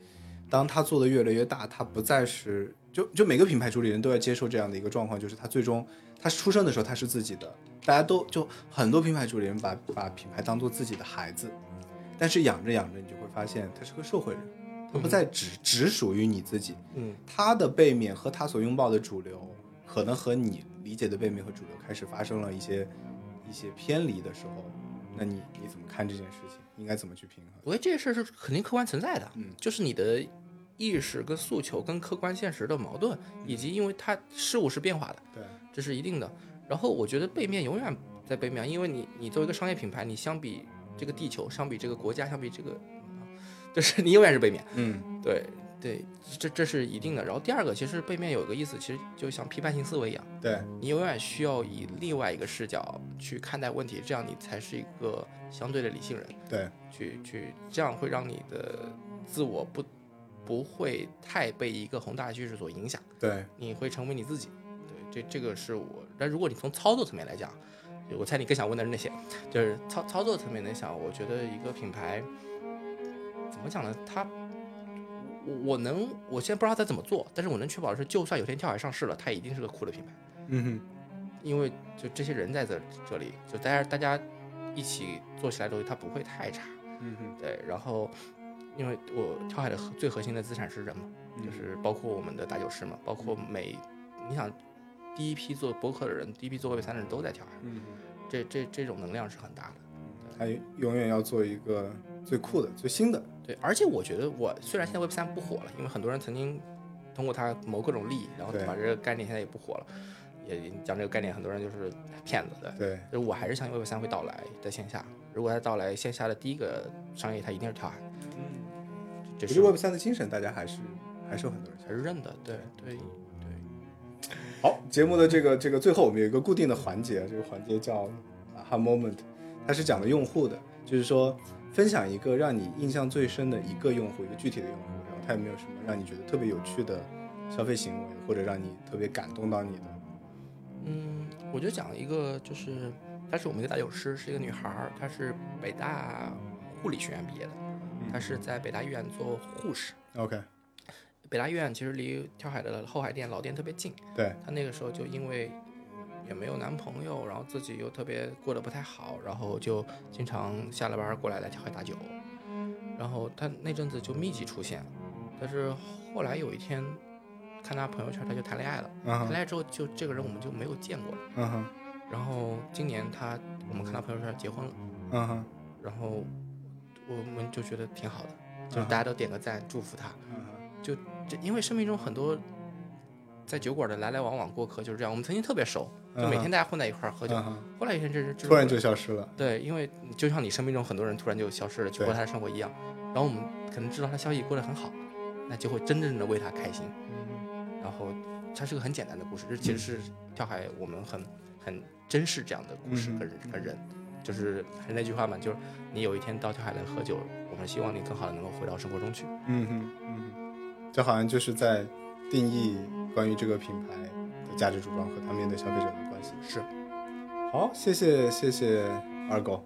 当它做的越来越大，它不再是就就每个品牌主理人都要接受这样的一个状况，就是他最终他出生的时候他是自己的，大家都就很多品牌主理人把把品牌当做自己的孩子，但是养着养着，你就会发现他是个社会人，他不再只只属于你自己，嗯，他的背面和他所拥抱的主流，可能和你理解的背面和主流开始发生了一些一些偏离的时候，那你你怎么看这件事情？应该怎么去平衡？我觉得这个事儿是肯定客观存在的，嗯就是你的意识跟诉求跟客观现实的矛盾，以及因为它事物是变化的，对，这是一定的。然后我觉得背面永远在背面，因为你你作为一个商业品牌，你相比这个地球，相比这个国家，相比这个，就是你永远是背面。嗯对，对，这这是一定的。然后第二个，其实背面有个意思，其实就像批判性思维一样，对，你永远需要以另外一个视角去看待问题，这样你才是一个相对的理性人。对，去去，这样会让你的自我不不会太被一个宏大叙事所影响，对，你会成为你自己。对，这这个是我。但如果你从操作层面来讲，我猜你更想问的是那些，就是操操作层面来想，我觉得一个品牌怎么讲呢？它我我能，我现在不知道他怎么做，但是我能确保的是，就算有天跳海上市了，它一定是个酷的品牌。嗯哼，因为就这些人在这这里，就大家大家一起做起来的东西，它不会太差。嗯哼，对，然后因为我跳海的最核心的资产是人嘛，嗯就是包括我们的打酒师嘛，包括每你想第一批做博客的人，第一批做 Web 三的人都在跳海，嗯哼，这这这种能量是很大的。他永远要做一个最酷的、最新的。对，而且我觉得我虽然现在 Web 三不火了，因为很多人曾经通过它谋各种利益，然后把这个概念现在也不火了，也讲这个概念，很多人就是骗子的。对，就是我还是相信 Web 三会到来，在线下。如果它到来，线下的第一个商业，它一定是跳海。这是 Web 三的精神，大家还是还是有很多人。还是认的，对对对。好，节目的这个这个最后，我们有一个固定的环节，这个环节叫 Aha Moment，它是讲的用户的，就是说分享一个让你印象最深的一个用户，一个具体的用户，然后他有没有什么让你觉得特别有趣的消费行为，或者让你特别感动到你的？嗯，我就讲一个，就是她是我们一个打酒师，是一个女孩儿，她是北大护理学院毕业的，她是在北大医院做护士。OK，北大医院其实离跳海的后海店老店特别近，对，她那个时候就因为也没有男朋友，然后自己又特别过得不太好，然后就经常下了班过来来跳海打酒，然后他那阵子就密集出现，但是后来有一天看他朋友圈，他就谈恋爱了，谈恋爱之后就这个人我们就没有见过了。嗯哼，然后今年他，我们看他朋友圈结婚了，嗯哼，然后我们就觉得挺好的，就是大家都点个赞，祝福他。就这，因为生命中很多在酒馆的来来往往过客就是这样。我们曾经特别熟，就每天大家混在一块儿喝酒，后来有一天这是突然就消失了。对，因为就像你生命中很多人突然就消失了，去过他的生活一样。然后我们可能知道他消息过得很好，那就会真正的为他开心。然后它是个很简单的故事，这其实是跳海我们很很珍视这样的故事嗯跟人跟人，就是还是那句话嘛，就是你有一天到跳海来喝酒，我们希望你更好的能够回到生活中去。嗯哼，嗯哼，这好像就是在定义关于这个品牌的价值主张和他面对消费者的关系。是，好，谢谢谢谢二狗，